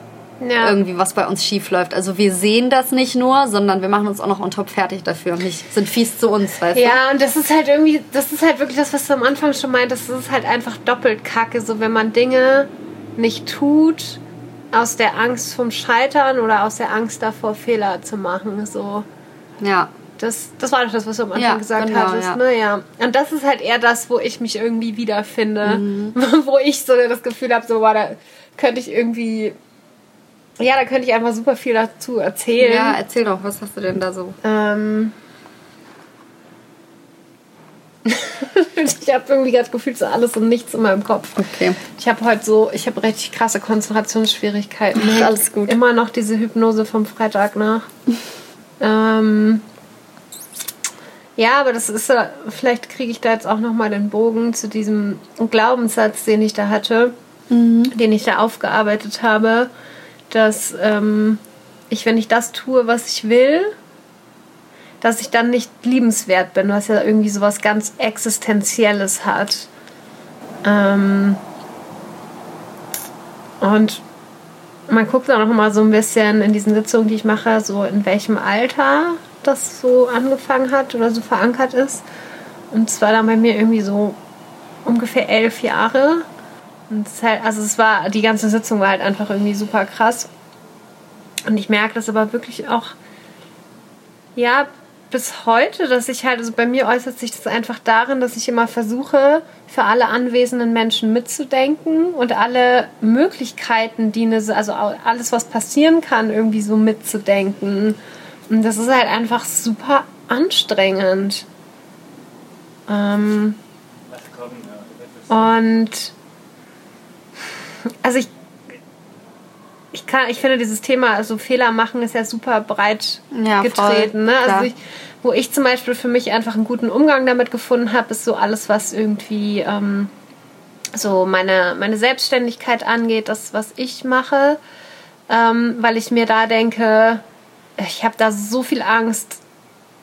ja. irgendwie, was bei uns schief läuft. Also wir sehen das nicht nur, sondern wir machen uns auch noch on top fertig dafür und nicht, sind fies zu uns, weißt ja, du? Ja, und das ist halt irgendwie, das ist halt wirklich das, was du am Anfang schon meintest, das ist halt einfach doppelt kacke. So, wenn man Dinge nicht tut, aus der Angst vom Scheitern oder aus der Angst davor, Fehler zu machen. So. Ja. Das, das war doch das, was du am Anfang ja, gesagt genau, hattest. Ja. Ne? ja. Und das ist halt eher das, wo ich mich irgendwie wiederfinde. Mhm. wo ich so das Gefühl habe, so, boah, da könnte ich irgendwie. Ja, da könnte ich einfach super viel dazu erzählen. Ja, erzähl doch, was hast du denn da so? Ähm. Ich habe irgendwie gerade gefühlt so alles und nichts in meinem Kopf. Okay. Ich habe heute so, ich habe richtig krasse Konzentrationsschwierigkeiten. Ach, alles gut. Immer noch diese Hypnose vom Freitag nach. ähm, ja, aber das ist, vielleicht kriege ich da jetzt auch nochmal den Bogen zu diesem Glaubenssatz, den ich da hatte, mhm. den ich da aufgearbeitet habe, dass ähm, ich, wenn ich das tue, was ich will, dass ich dann nicht liebenswert bin, was ja irgendwie sowas ganz Existenzielles hat. Ähm und man guckt auch noch mal so ein bisschen in diesen Sitzungen, die ich mache, so in welchem Alter das so angefangen hat oder so verankert ist. Und es war dann bei mir irgendwie so ungefähr elf Jahre. Und es halt, also es war, die ganze Sitzung war halt einfach irgendwie super krass. Und ich merke das aber wirklich auch, ja, bis heute, dass ich halt, also bei mir äußert sich das einfach darin, dass ich immer versuche, für alle anwesenden Menschen mitzudenken und alle Möglichkeiten, die eine, also alles, was passieren kann, irgendwie so mitzudenken. Und das ist halt einfach super anstrengend. Ähm, und also ich ich kann, ich finde dieses Thema, also Fehler machen, ist ja super breit ja, getreten. ne? Also ich, wo ich zum Beispiel für mich einfach einen guten Umgang damit gefunden habe, ist so alles, was irgendwie ähm, so meine, meine Selbstständigkeit angeht, das, was ich mache, ähm, weil ich mir da denke, ich habe da so viel Angst,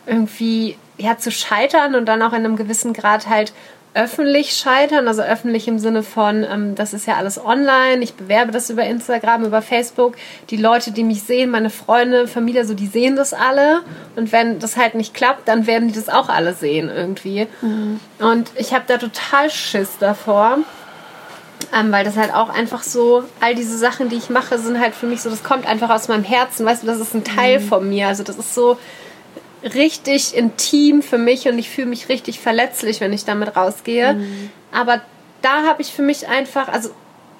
irgendwie ja zu scheitern und dann auch in einem gewissen Grad halt öffentlich scheitern, also öffentlich im Sinne von, ähm, das ist ja alles online, ich bewerbe das über Instagram, über Facebook, die Leute, die mich sehen, meine Freunde, Familie, so die sehen das alle und wenn das halt nicht klappt, dann werden die das auch alle sehen irgendwie. Mhm. Und ich habe da total Schiss davor. Ähm, weil das halt auch einfach so, all diese Sachen, die ich mache, sind halt für mich so, das kommt einfach aus meinem Herzen, weißt du, das ist ein Teil mhm. von mir. Also das ist so, richtig intim für mich und ich fühle mich richtig verletzlich, wenn ich damit rausgehe. Mhm. Aber da habe ich für mich einfach, also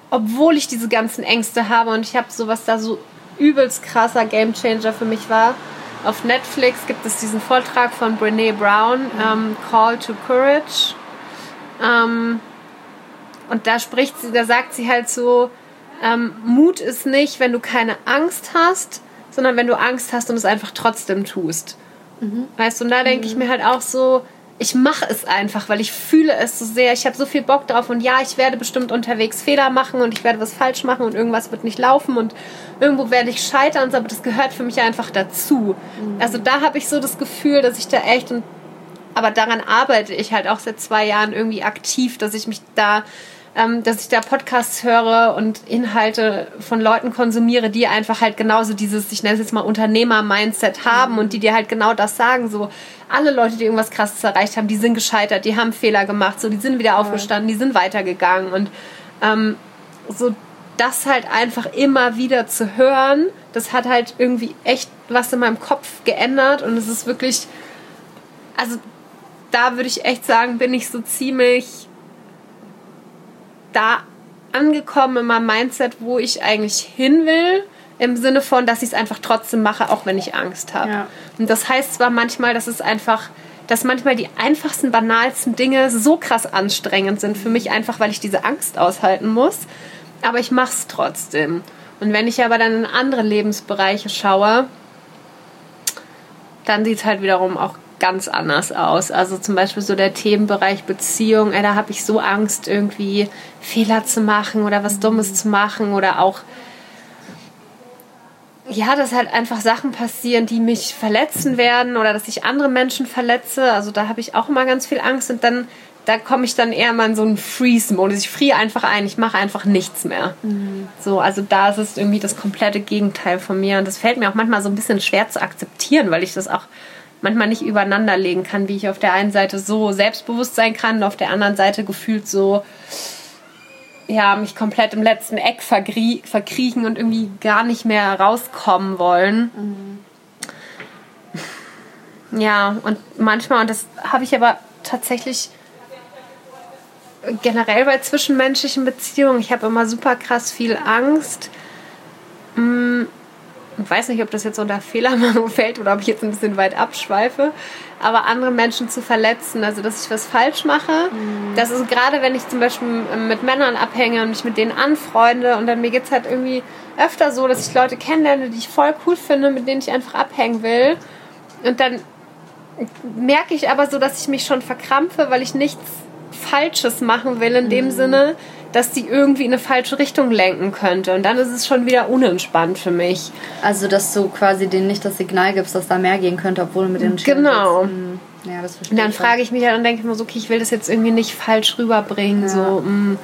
obwohl ich diese ganzen Ängste habe und ich habe sowas da so übelst krasser Gamechanger für mich war. Auf Netflix gibt es diesen Vortrag von Brene Brown, mhm. ähm, Call to Courage. Ähm, und da spricht sie, da sagt sie halt so, ähm, Mut ist nicht, wenn du keine Angst hast, sondern wenn du Angst hast und es einfach trotzdem tust. Mhm. Weißt du, und da denke ich mir halt auch so, ich mache es einfach, weil ich fühle es so sehr. Ich habe so viel Bock drauf und ja, ich werde bestimmt unterwegs Fehler machen und ich werde was falsch machen und irgendwas wird nicht laufen und irgendwo werde ich scheitern, aber das gehört für mich einfach dazu. Mhm. Also da habe ich so das Gefühl, dass ich da echt und aber daran arbeite ich halt auch seit zwei Jahren irgendwie aktiv, dass ich mich da ähm, dass ich da Podcasts höre und Inhalte von Leuten konsumiere, die einfach halt genauso dieses, ich nenne es jetzt mal Unternehmer-Mindset haben und die dir halt genau das sagen, so alle Leute, die irgendwas Krasses erreicht haben, die sind gescheitert, die haben Fehler gemacht, so die sind wieder aufgestanden, die sind weitergegangen. Und ähm, so das halt einfach immer wieder zu hören, das hat halt irgendwie echt was in meinem Kopf geändert und es ist wirklich, also da würde ich echt sagen, bin ich so ziemlich da angekommen in meinem Mindset, wo ich eigentlich hin will. Im Sinne von, dass ich es einfach trotzdem mache, auch wenn ich Angst habe. Ja. Und das heißt zwar manchmal, dass es einfach, dass manchmal die einfachsten, banalsten Dinge so krass anstrengend sind für mich, einfach weil ich diese Angst aushalten muss. Aber ich mache es trotzdem. Und wenn ich aber dann in andere Lebensbereiche schaue, dann sieht es halt wiederum auch ganz anders aus. Also zum Beispiel so der Themenbereich Beziehung, ey, da habe ich so Angst, irgendwie Fehler zu machen oder was Dummes zu machen oder auch ja, dass halt einfach Sachen passieren, die mich verletzen werden oder dass ich andere Menschen verletze. Also da habe ich auch immer ganz viel Angst und dann da komme ich dann eher mal in so einen Freeze-Modus. Ich friere einfach ein, ich mache einfach nichts mehr. Mhm. So, also da ist es irgendwie das komplette Gegenteil von mir und das fällt mir auch manchmal so ein bisschen schwer zu akzeptieren, weil ich das auch manchmal nicht übereinander legen kann, wie ich auf der einen Seite so selbstbewusst sein kann und auf der anderen Seite gefühlt so ja, mich komplett im letzten Eck verkriechen und irgendwie gar nicht mehr rauskommen wollen. Mhm. Ja, und manchmal, und das habe ich aber tatsächlich generell bei zwischenmenschlichen Beziehungen, ich habe immer super krass viel Angst, mm, ich weiß nicht, ob das jetzt unter Fehlermachung fällt oder ob ich jetzt ein bisschen weit abschweife, aber andere Menschen zu verletzen, also dass ich was falsch mache. Mhm. Das ist gerade, wenn ich zum Beispiel mit Männern abhänge und mich mit denen anfreunde und dann mir geht es halt irgendwie öfter so, dass ich Leute kennenlerne, die ich voll cool finde, mit denen ich einfach abhängen will. Und dann merke ich aber so, dass ich mich schon verkrampfe, weil ich nichts Falsches machen will in dem mhm. Sinne, dass die irgendwie in eine falsche Richtung lenken könnte. Und dann ist es schon wieder unentspannt für mich. Also, dass du quasi denen nicht das Signal gibst, dass da mehr gehen könnte, obwohl du mit den Genau. Hm. Ja, das verstehe Und dann frage ich mich ja und denke ich mir so, okay, ich will das jetzt irgendwie nicht falsch rüberbringen, ja. so, mh,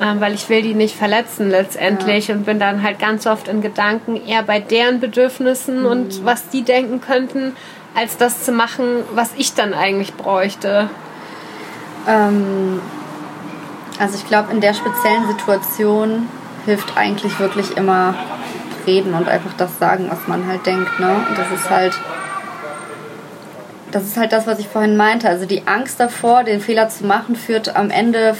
äh, weil ich will die nicht verletzen letztendlich ja. und bin dann halt ganz oft in Gedanken eher bei deren Bedürfnissen mhm. und was die denken könnten, als das zu machen, was ich dann eigentlich bräuchte. Ähm, also ich glaube, in der speziellen Situation hilft eigentlich wirklich immer reden und einfach das sagen, was man halt denkt. Ne? Und das ist halt das ist halt das, was ich vorhin meinte. Also die Angst davor, den Fehler zu machen, führt am Ende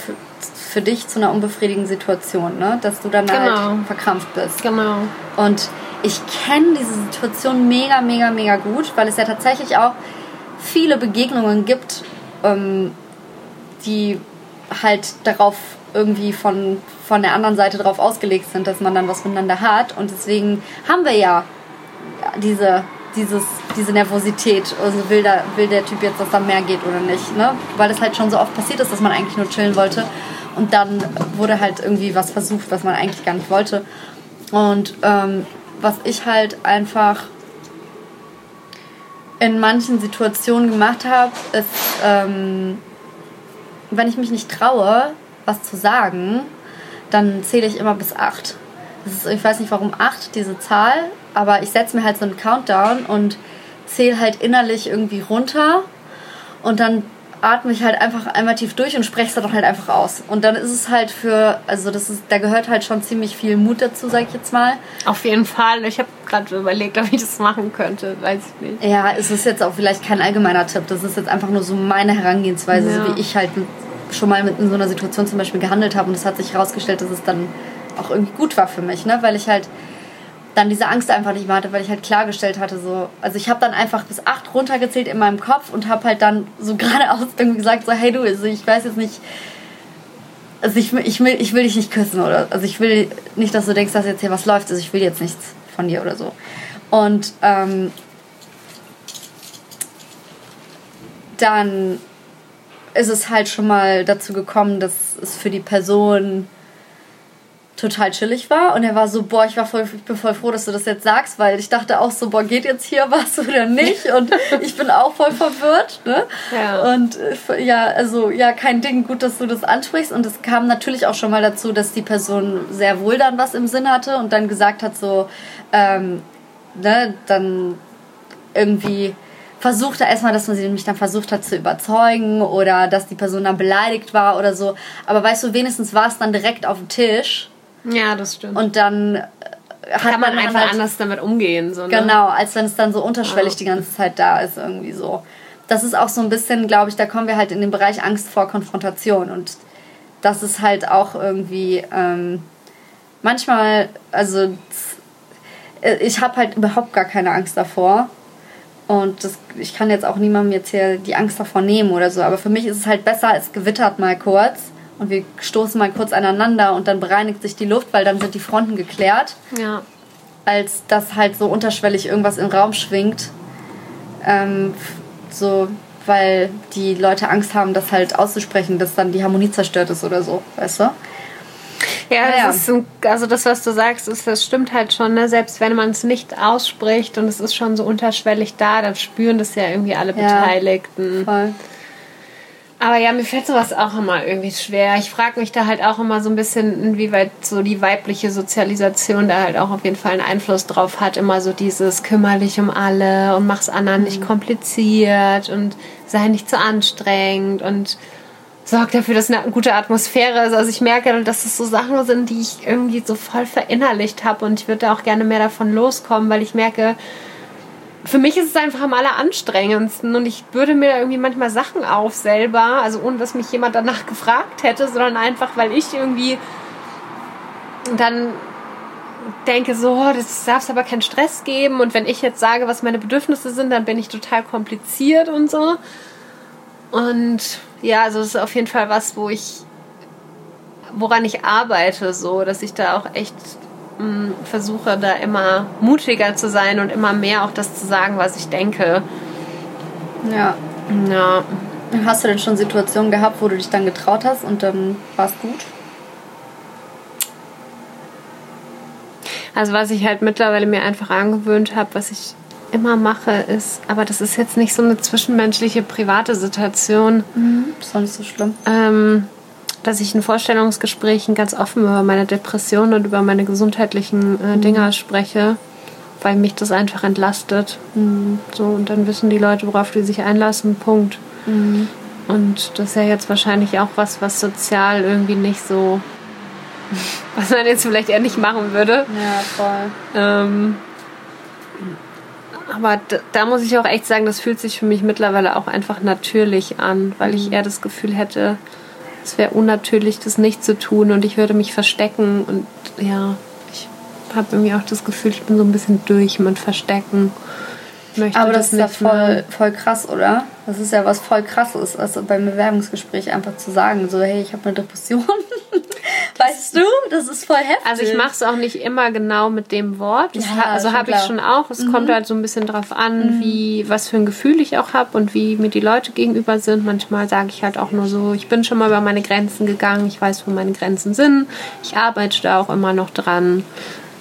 für dich zu einer unbefriedigenden Situation, ne? Dass du dann halt genau. halt verkrampft bist. Genau. Und ich kenne diese Situation mega, mega, mega gut, weil es ja tatsächlich auch viele Begegnungen gibt, ähm, die halt darauf irgendwie von, von der anderen Seite darauf ausgelegt sind, dass man dann was miteinander hat. Und deswegen haben wir ja diese, dieses, diese Nervosität. Also will, da, will der Typ jetzt, dass da mehr geht oder nicht. Ne? Weil es halt schon so oft passiert ist, dass man eigentlich nur chillen wollte. Und dann wurde halt irgendwie was versucht, was man eigentlich gar nicht wollte. Und ähm, was ich halt einfach in manchen Situationen gemacht habe, ist, ähm, wenn ich mich nicht traue, was zu sagen, dann zähle ich immer bis acht. Ist, ich weiß nicht warum acht, diese Zahl, aber ich setze mir halt so einen Countdown und zähle halt innerlich irgendwie runter und dann atme ich halt einfach einmal tief durch und spreche es dann halt einfach aus. Und dann ist es halt für, also das ist, da gehört halt schon ziemlich viel Mut dazu, sag ich jetzt mal. Auf jeden Fall. Ich habe gerade überlegt, ob ich das machen könnte, weiß ich nicht. Ja, es ist jetzt auch vielleicht kein allgemeiner Tipp. Das ist jetzt einfach nur so meine Herangehensweise, ja. so wie ich halt schon mal mit in so einer Situation zum Beispiel gehandelt habe. Und es hat sich herausgestellt, dass es dann auch irgendwie gut war für mich, ne? Weil ich halt dann diese Angst einfach nicht mehr hatte, weil ich halt klargestellt hatte, so, also ich habe dann einfach bis acht runtergezählt in meinem Kopf und habe halt dann so geradeaus irgendwie gesagt, so, hey du, also ich weiß jetzt nicht, also ich, ich, will, ich will dich nicht küssen oder, also ich will nicht, dass du denkst, dass jetzt hier was läuft, also ich will jetzt nichts von dir oder so. Und ähm, dann ist es halt schon mal dazu gekommen, dass es für die Person total chillig war und er war so, boah, ich war voll, ich bin voll froh, dass du das jetzt sagst, weil ich dachte auch so, boah, geht jetzt hier was oder nicht und ich bin auch voll verwirrt, ne? Ja. Und äh, ja, also ja, kein Ding, gut, dass du das ansprichst und es kam natürlich auch schon mal dazu, dass die Person sehr wohl dann was im Sinn hatte und dann gesagt hat so, ähm, ne, dann irgendwie versucht er erstmal, dass man sie mich dann versucht hat zu überzeugen oder dass die Person dann beleidigt war oder so. Aber weißt du, wenigstens war es dann direkt auf dem Tisch ja, das stimmt. Und dann äh, hat kann man, man einfach halt, anders damit umgehen. So, ne? Genau, als wenn es dann so unterschwellig oh. die ganze Zeit da ist, irgendwie so. Das ist auch so ein bisschen, glaube ich, da kommen wir halt in den Bereich Angst vor Konfrontation. Und das ist halt auch irgendwie ähm, manchmal, also äh, ich habe halt überhaupt gar keine Angst davor. Und das, ich kann jetzt auch niemandem jetzt hier die Angst davor nehmen oder so. Aber für mich ist es halt besser, es gewittert mal kurz und wir stoßen mal kurz aneinander und dann bereinigt sich die Luft, weil dann sind die Fronten geklärt. Ja. Als dass halt so unterschwellig irgendwas im Raum schwingt. Ähm, so, weil die Leute Angst haben, das halt auszusprechen, dass dann die Harmonie zerstört ist oder so, weißt du? Ja, das ja. ist ein, also das, was du sagst, ist, das stimmt halt schon. Ne? Selbst wenn man es nicht ausspricht und es ist schon so unterschwellig da, dann spüren das ja irgendwie alle ja, Beteiligten. Voll. Aber ja, mir fällt sowas auch immer irgendwie schwer. Ich frage mich da halt auch immer so ein bisschen, inwieweit so die weibliche Sozialisation da halt auch auf jeden Fall einen Einfluss drauf hat. Immer so dieses kümmerlich um alle und mach's anderen mhm. nicht kompliziert und sei nicht zu anstrengend und sorg dafür, dass eine gute Atmosphäre ist. Also ich merke, dass es so Sachen sind, die ich irgendwie so voll verinnerlicht habe und ich würde da auch gerne mehr davon loskommen, weil ich merke, für mich ist es einfach am alleranstrengendsten und ich würde mir da irgendwie manchmal Sachen auf selber, also ohne dass mich jemand danach gefragt hätte, sondern einfach, weil ich irgendwie dann denke so, oh, das darf es aber keinen Stress geben und wenn ich jetzt sage, was meine Bedürfnisse sind, dann bin ich total kompliziert und so. Und ja, also es ist auf jeden Fall was, wo ich, woran ich arbeite, so, dass ich da auch echt mh, mm, versuche, da immer mutiger zu sein und immer mehr auch das zu sagen, was ich denke. Ja. Ja. Hast du denn schon Situationen gehabt, wo du dich dann getraut hast und dann war es gut? Also was ich halt mittlerweile mir einfach angewöhnt habe, was ich immer mache, ist, aber das ist jetzt nicht so eine zwischenmenschliche, private Situation. Mhm, das ist auch nicht so schlimm. Ähm, dass ich in Vorstellungsgesprächen ganz offen über meine Depression und über meine gesundheitlichen äh, mhm. Dinger spreche, weil mich das einfach entlastet. Mhm. So, und dann wissen die Leute, worauf die sich einlassen. Punkt. Mhm. Und das ist ja jetzt wahrscheinlich auch was, was sozial irgendwie nicht so, was man jetzt vielleicht eher nicht machen würde. Ja, voll. Ähm, aber da, da, muss ich auch echt sagen, das fühlt sich für mich mittlerweile auch einfach natürlich an, weil mhm. ich eher das Gefühl hätte, es wäre unnatürlich, das nicht zu tun und ich würde mich verstecken und ja, ich habe irgendwie auch das Gefühl, ich bin so ein bisschen durch mit Verstecken möchte Aber das, das ist ja voll, voll krass, oder? Das ist ja was voll krasses, also beim Bewerbungsgespräch einfach zu sagen, so hey, ich habe eine Depression. Weißt du, das ist voll heftig. Also ich mache es auch nicht immer genau mit dem Wort. Ja, also habe ich schon auch. Es mhm. kommt halt so ein bisschen drauf an, mhm. wie was für ein Gefühl ich auch habe und wie mir die Leute gegenüber sind. Manchmal sage ich halt auch nur so, ich bin schon mal über meine Grenzen gegangen, ich weiß, wo meine Grenzen sind. Ich arbeite da auch immer noch dran.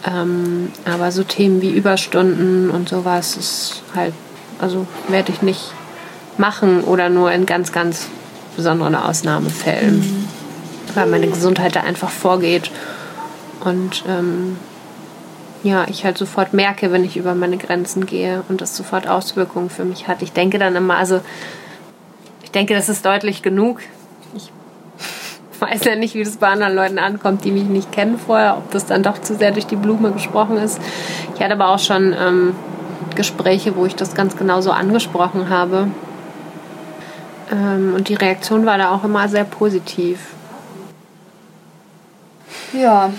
Ähm, aber so Themen wie Überstunden und sowas ist halt, also werde ich nicht machen oder nur in ganz, ganz besonderen Ausnahmefällen, mhm. Weil meine Gesundheit da einfach vorgeht und ähm, ja, ich halt sofort merke, wenn ich über meine Grenzen gehe und das sofort Auswirkungen für mich hat. Ich denke dann immer, also ich denke, das ist deutlich genug weiß ja nicht, wie das bei anderen Leuten ankommt, die mich nicht kennen vorher, ob das dann doch zu sehr durch die Blume gesprochen ist. Ich hatte aber auch schon ähm, Gespräche, wo ich das ganz genau so angesprochen habe. Ähm, und die Reaktion war da auch immer sehr positiv. Ja,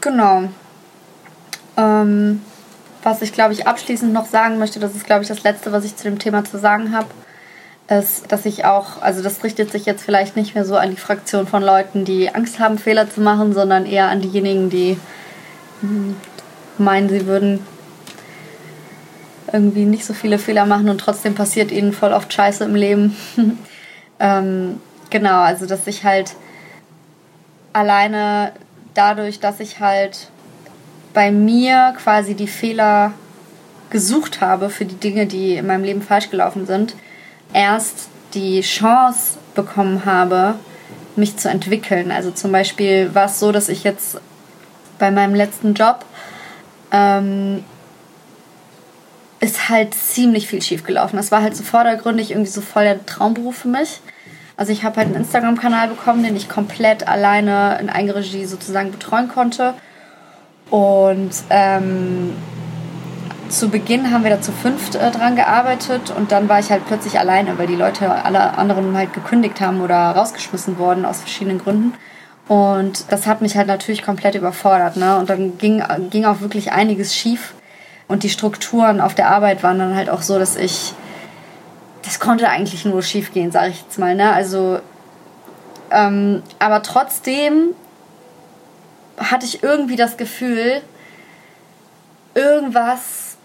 genau. Ähm, was ich, glaube ich, abschließend noch sagen möchte, das ist, glaube ich, das Letzte, was ich zu dem Thema zu sagen habe ist, dass ich auch, also das richtet sich jetzt vielleicht nicht mehr so an die Fraktion von Leuten, die Angst haben, Fehler zu machen, sondern eher an diejenigen, die hm, meinen, sie würden irgendwie nicht so viele Fehler machen und trotzdem passiert ihnen voll oft Scheiße im Leben. ähm, genau, also dass ich halt alleine dadurch, dass ich halt bei mir quasi die Fehler gesucht habe für die Dinge, die in meinem Leben falsch gelaufen sind, erst die Chance bekommen habe, mich zu entwickeln. Also zum Beispiel war es so, dass ich jetzt bei meinem letzten Job ähm, ist halt ziemlich viel schief gelaufen. Das war halt so vordergründig irgendwie so voll der Traumberuf für mich. Also ich habe halt einen Instagram-Kanal bekommen, den ich komplett alleine in Eigenregie sozusagen betreuen konnte. Und ähm, zu Beginn haben wir da zu fünft äh, dran gearbeitet und dann war ich halt plötzlich alleine, weil die Leute alle anderen halt gekündigt haben oder rausgeschmissen worden aus verschiedenen Gründen. Und das hat mich halt natürlich komplett überfordert. Ne? Und dann ging, ging auch wirklich einiges schief. Und die Strukturen auf der Arbeit waren dann halt auch so, dass ich. Das konnte eigentlich nur schief gehen, sage ich jetzt mal. Ne? Also. Ähm, aber trotzdem hatte ich irgendwie das Gefühl, irgendwas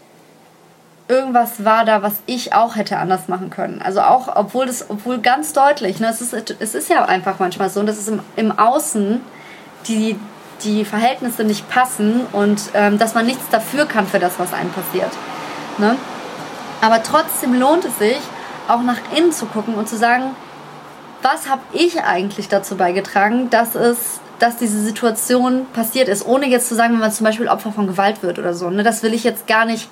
irgendwas war da, was ich auch hätte anders machen können. Also auch, obwohl das, obwohl ganz deutlich, ne, es, ist, es ist ja einfach manchmal so, dass es im, im Außen die, die Verhältnisse nicht passen und ähm, dass man nichts dafür kann für das, was einem passiert. Ne? Aber trotzdem lohnt es sich, auch nach innen zu gucken und zu sagen, was habe ich eigentlich dazu beigetragen, dass es dass diese Situation passiert ist, ohne jetzt zu sagen, wenn man zum Beispiel Opfer von Gewalt wird oder so. Ne? Das will ich jetzt gar nicht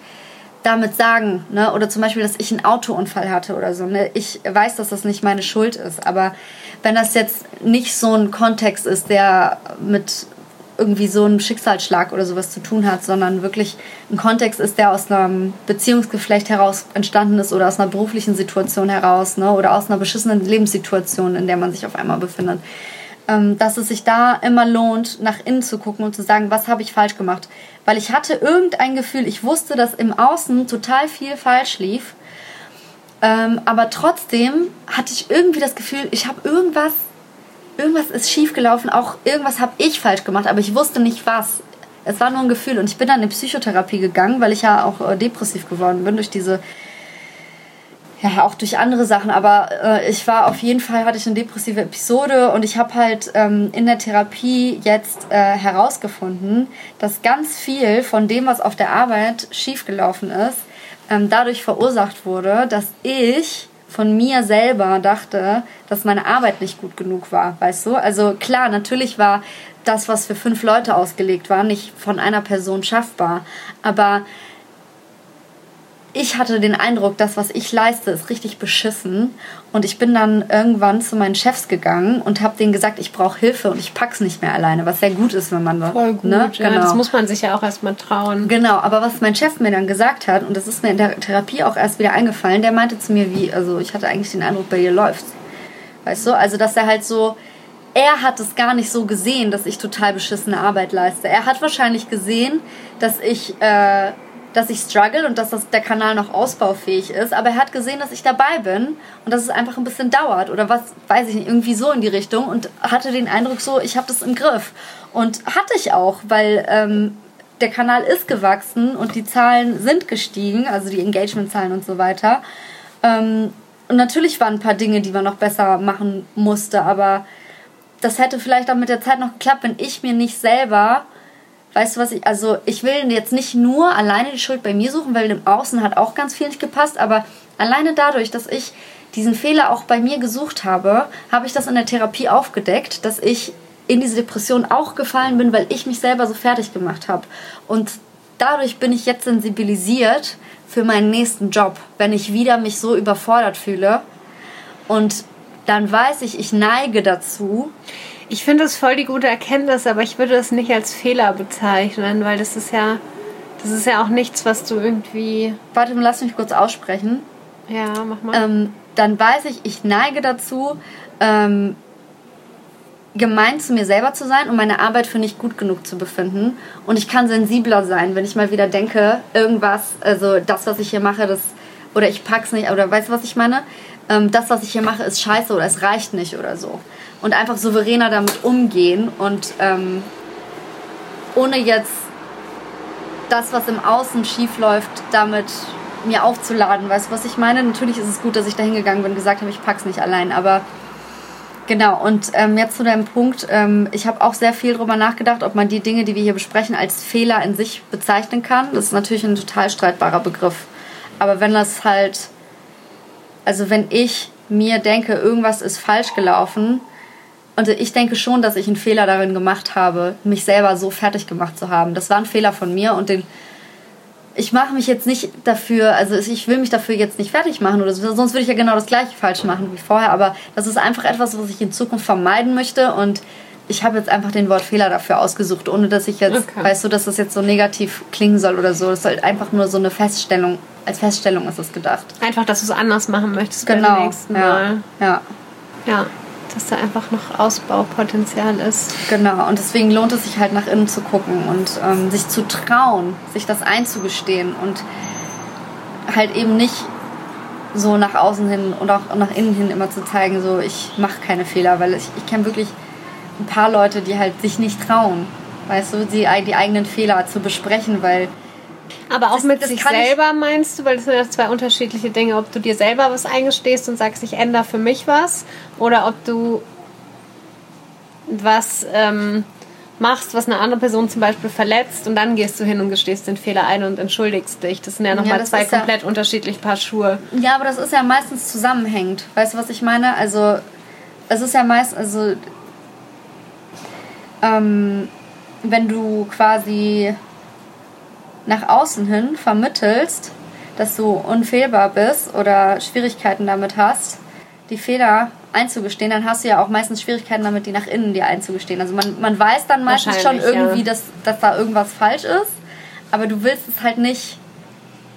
damit sagen, ne? Oder zum Beispiel, dass ich einen Autounfall hatte oder so. Ne? Ich weiß, dass das nicht meine Schuld ist, aber wenn das jetzt nicht so ein Kontext ist, der mit irgendwie so einem Schicksalsschlag oder sowas zu tun hat, sondern wirklich ein Kontext ist, der aus einem Beziehungsgeflecht heraus entstanden ist oder aus einer beruflichen Situation heraus, ne? Oder aus einer beschissenen Lebenssituation, in der man sich auf einmal befindet. ähm, dass es sich da immer lohnt, nach innen zu gucken und zu sagen, was habe ich falsch gemacht. Weil ich hatte irgendein Gefühl, ich wusste, dass im Außen total viel falsch lief. Ähm, aber trotzdem hatte ich irgendwie das Gefühl, ich habe irgendwas, irgendwas ist schiefgelaufen, auch irgendwas habe ich falsch gemacht, aber ich wusste nicht was. Es war nur ein Gefühl und ich bin dann in Psychotherapie gegangen, weil ich ja auch äh, depressiv geworden bin durch diese ja, auch durch andere Sachen, aber äh, ich war auf jeden Fall, hatte ich eine depressive Episode und ich habe halt ähm, in der Therapie jetzt äh, herausgefunden, dass ganz viel von dem, was auf der Arbeit schiefgelaufen ist, ähm, dadurch verursacht wurde, dass ich von mir selber dachte, dass meine Arbeit nicht gut genug war, weißt du? Also klar, natürlich war das, was für fünf Leute ausgelegt war, nicht von einer Person schaffbar, aber ich hatte den Eindruck, das, was ich leiste, ist richtig beschissen. Und ich bin dann irgendwann zu meinen Chefs gegangen und habe denen gesagt, ich brauche Hilfe und ich pack's nicht mehr alleine, was sehr gut ist, wenn man Voll gut, ne? ja, genau. das muss man sich ja auch erstmal trauen. Genau, aber was mein Chef mir dann gesagt hat, und das ist mir in der Therapie auch erst wieder eingefallen, der meinte zu mir, wie, also ich hatte eigentlich den Eindruck, bei dir läuft's. Weißt du, also dass er halt so, er hat es gar nicht so gesehen, dass ich total beschissene Arbeit leiste. Er hat wahrscheinlich gesehen, dass ich äh, dass ich struggle und dass das, der Kanal noch ausbaufähig ist. Aber er hat gesehen, dass ich dabei bin und dass es einfach ein bisschen dauert oder was, weiß ich nicht, irgendwie so in die Richtung und hatte den Eindruck so, ich habe das im Griff. Und hatte ich auch, weil ähm, der Kanal ist gewachsen und die Zahlen sind gestiegen, also die Engagement-Zahlen und so weiter. Ähm, und natürlich waren ein paar Dinge, die man noch besser machen musste, aber das hätte vielleicht auch mit der Zeit noch geklappt, wenn ich mir nicht selber weißt du was ich, also ich will jetzt nicht nur alleine die Schuld bei mir suchen, weil im Außen hat auch ganz viel nicht gepasst, aber alleine dadurch, dass ich diesen Fehler auch bei mir gesucht habe, habe ich das in der Therapie aufgedeckt, dass ich in diese Depression auch gefallen bin, weil ich mich selber so fertig gemacht habe. Und dadurch bin ich jetzt sensibilisiert für meinen nächsten Job, wenn ich wieder mich so überfordert fühle. Und dann weiß ich, ich neige dazu, ich finde das voll die gute Erkenntnis, aber ich würde das nicht als Fehler bezeichnen, weil das ist ja, das ist ja auch nichts, was du irgendwie. Warte, lass mich kurz aussprechen. Ja, mach mal. Ähm, dann weiß ich, ich neige dazu, ähm, gemein zu mir selber zu sein und meine Arbeit für nicht gut genug zu befinden. Und ich kann sensibler sein, wenn ich mal wieder denke, irgendwas, also das, was ich hier mache, das, oder ich pack's nicht, oder weißt du, was ich meine? Ähm, das, was ich hier mache, ist scheiße oder es reicht nicht oder so und einfach souveräner damit umgehen und ähm, ohne jetzt das, was im Außen schief läuft, damit mir aufzuladen. Weißt du, was ich meine? Natürlich ist es gut, dass ich da hingegangen bin und gesagt habe, ich pack's nicht allein, aber genau. Und ähm, jetzt zu deinem Punkt, ähm, ich habe auch sehr viel darüber nachgedacht, ob man die Dinge, die wir hier besprechen, als Fehler in sich bezeichnen kann. Das ist natürlich ein total streitbarer Begriff. Aber wenn das halt, also wenn ich mir denke, irgendwas ist falsch gelaufen, und ich denke schon, dass ich einen Fehler darin gemacht habe, mich selber so fertig gemacht zu haben. Das war ein Fehler von mir und den ich mache mich jetzt nicht dafür, also ich will mich dafür jetzt nicht fertig machen oder so, sonst würde ich ja genau das gleiche falsch machen wie vorher, aber das ist einfach etwas, was ich in Zukunft vermeiden möchte und ich habe jetzt einfach den Wort Fehler dafür ausgesucht, ohne dass ich jetzt, okay. weißt du, dass das jetzt so negativ klingen soll oder so. Das ist halt einfach nur so eine Feststellung, als Feststellung ist es gedacht. Einfach, dass du es anders machen möchtest genau. beim nächsten Mal. Ja. ja. ja dass da einfach noch Ausbaupotenzial ist. Genau, und deswegen lohnt es sich halt nach innen zu gucken und ähm, sich zu trauen, sich das einzugestehen und halt eben nicht so nach außen hin und auch nach innen hin immer zu zeigen, so ich mache keine Fehler, weil ich, ich kenne wirklich ein paar Leute, die halt sich nicht trauen, weißt du, die, die eigenen Fehler zu besprechen, weil aber auch das, mit das sich selber meinst du, weil das sind ja zwei unterschiedliche Dinge, ob du dir selber was eingestehst und sagst, ich ändere für mich was, oder ob du was ähm, machst, was eine andere Person zum Beispiel verletzt und dann gehst du hin und gestehst den Fehler ein und entschuldigst dich. Das sind ja nochmal ja, zwei komplett ja, unterschiedliche Paar Schuhe. Ja, aber das ist ja meistens zusammenhängend. Weißt du, was ich meine? Also, es ist ja meist, also, ähm, wenn du quasi nach außen hin vermittelst, dass du unfehlbar bist oder Schwierigkeiten damit hast, die Fehler einzugestehen, dann hast du ja auch meistens Schwierigkeiten damit, die nach innen dir einzugestehen. Also man, man weiß dann meistens schon irgendwie, ja. dass, dass da irgendwas falsch ist, aber du willst es halt nicht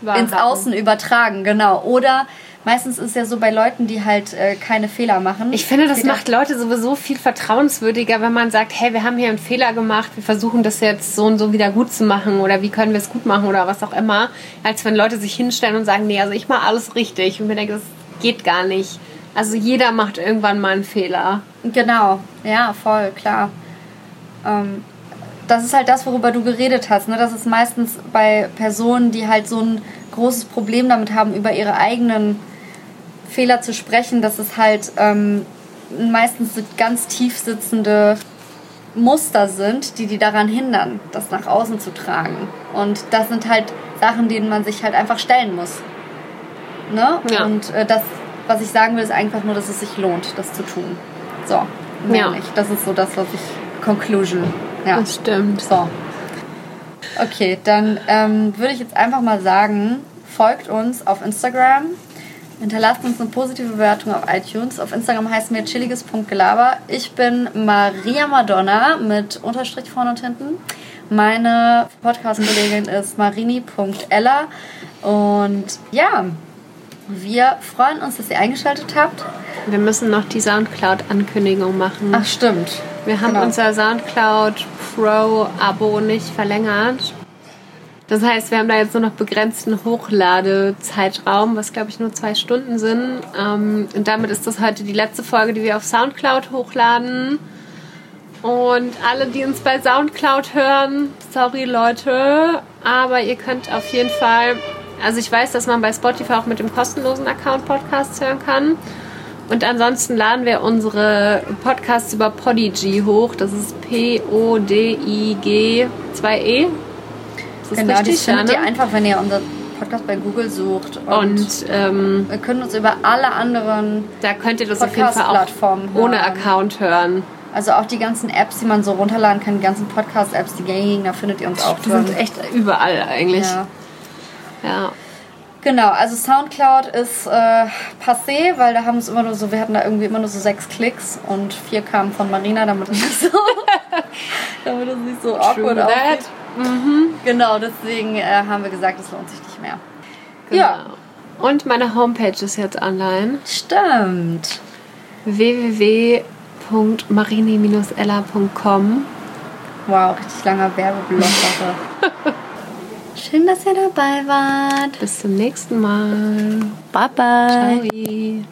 Wahrhaben. ins Außen übertragen, genau. Oder meistens ist es ja so bei Leuten, die halt äh, keine Fehler machen. Ich finde, das macht Leute sowieso viel vertrauenswürdiger, wenn man sagt, hey, wir haben hier einen Fehler gemacht, wir versuchen das jetzt so und so wieder gut zu machen oder wie können wir es gut machen oder was auch immer, als wenn Leute sich hinstellen und sagen, nee, also ich mache alles richtig und mir denke, das geht gar nicht. Also jeder macht irgendwann mal einen Fehler. Genau, ja, voll, klar. Ähm, das ist halt das, worüber du geredet hast. Ne? Das ist meistens bei Personen, die halt so ein großes Problem damit haben, über ihre eigenen Fehler zu sprechen, dass es halt ähm, meistens ganz tief sitzende Muster sind, die die daran hindern, das nach außen zu tragen. Und das sind halt Sachen, denen man sich halt einfach stellen muss. Ne? Ja. Und äh, das, was ich sagen will, ist einfach nur, dass es sich lohnt, das zu tun. So, ja. Das ist so das, was ich Conclusion. Ja. Das stimmt. So. Okay, dann ähm, würde ich jetzt einfach mal sagen, folgt uns auf Instagram, hinterlasst uns eine positive Bewertung auf iTunes. Auf Instagram heißen wir chilliges.gelaber. Ich bin Maria Madonna mit Unterstrich vorne und hinten. Meine Podcast-Kollegin ist marini.ella. Und ja, wir freuen uns, dass ihr eingeschaltet habt. Wir müssen noch die Soundcloud-Ankündigung machen. Ach, stimmt. Wir haben genau. unser Soundcloud Pro-Abo nicht verlängert. Das heißt, wir haben da jetzt nur noch begrenzten Hochladezeitraum, was glaube ich nur zwei Stunden sind. Ähm, und damit ist das heute die letzte Folge, die wir auf Soundcloud hochladen. Und alle, die uns bei Soundcloud hören, sorry Leute, aber ihr könnt auf jeden Fall, also ich weiß, dass man bei Spotify auch mit dem kostenlosen Account Podcasts hören kann. Und ansonsten laden wir unsere Podcasts über Podigy hoch. Das ist P-O-D-I-G 2E. Das ist genau, richtig, das findet ihr einfach, wenn ihr unser Podcast bei Google sucht. Und, und ähm, wir können uns über alle anderen Da könnt ihr das auf jeden Fall auch ohne Account hören. Also auch die ganzen Apps, die man so runterladen kann, die ganzen Podcast-Apps, die gängigen, da findet ihr uns auch Die sind echt überall eigentlich. Ja. ja. Genau, also Soundcloud ist äh, passé, weil da haben es immer nur so, wir hatten da irgendwie immer nur so sechs Klicks und vier kamen von Marina, damit es nicht so, damit es nicht so awkward aussieht. Mhm. Genau, deswegen äh, haben wir gesagt, es lohnt sich nicht mehr. Genau. Ja. Und meine Homepage ist jetzt online. Stimmt. www.marini-ella.com Wow, richtig langer Werbeblock. Schön, dass ihr dabei wart. Bis zum nächsten Mal. Bye bye. Ciao.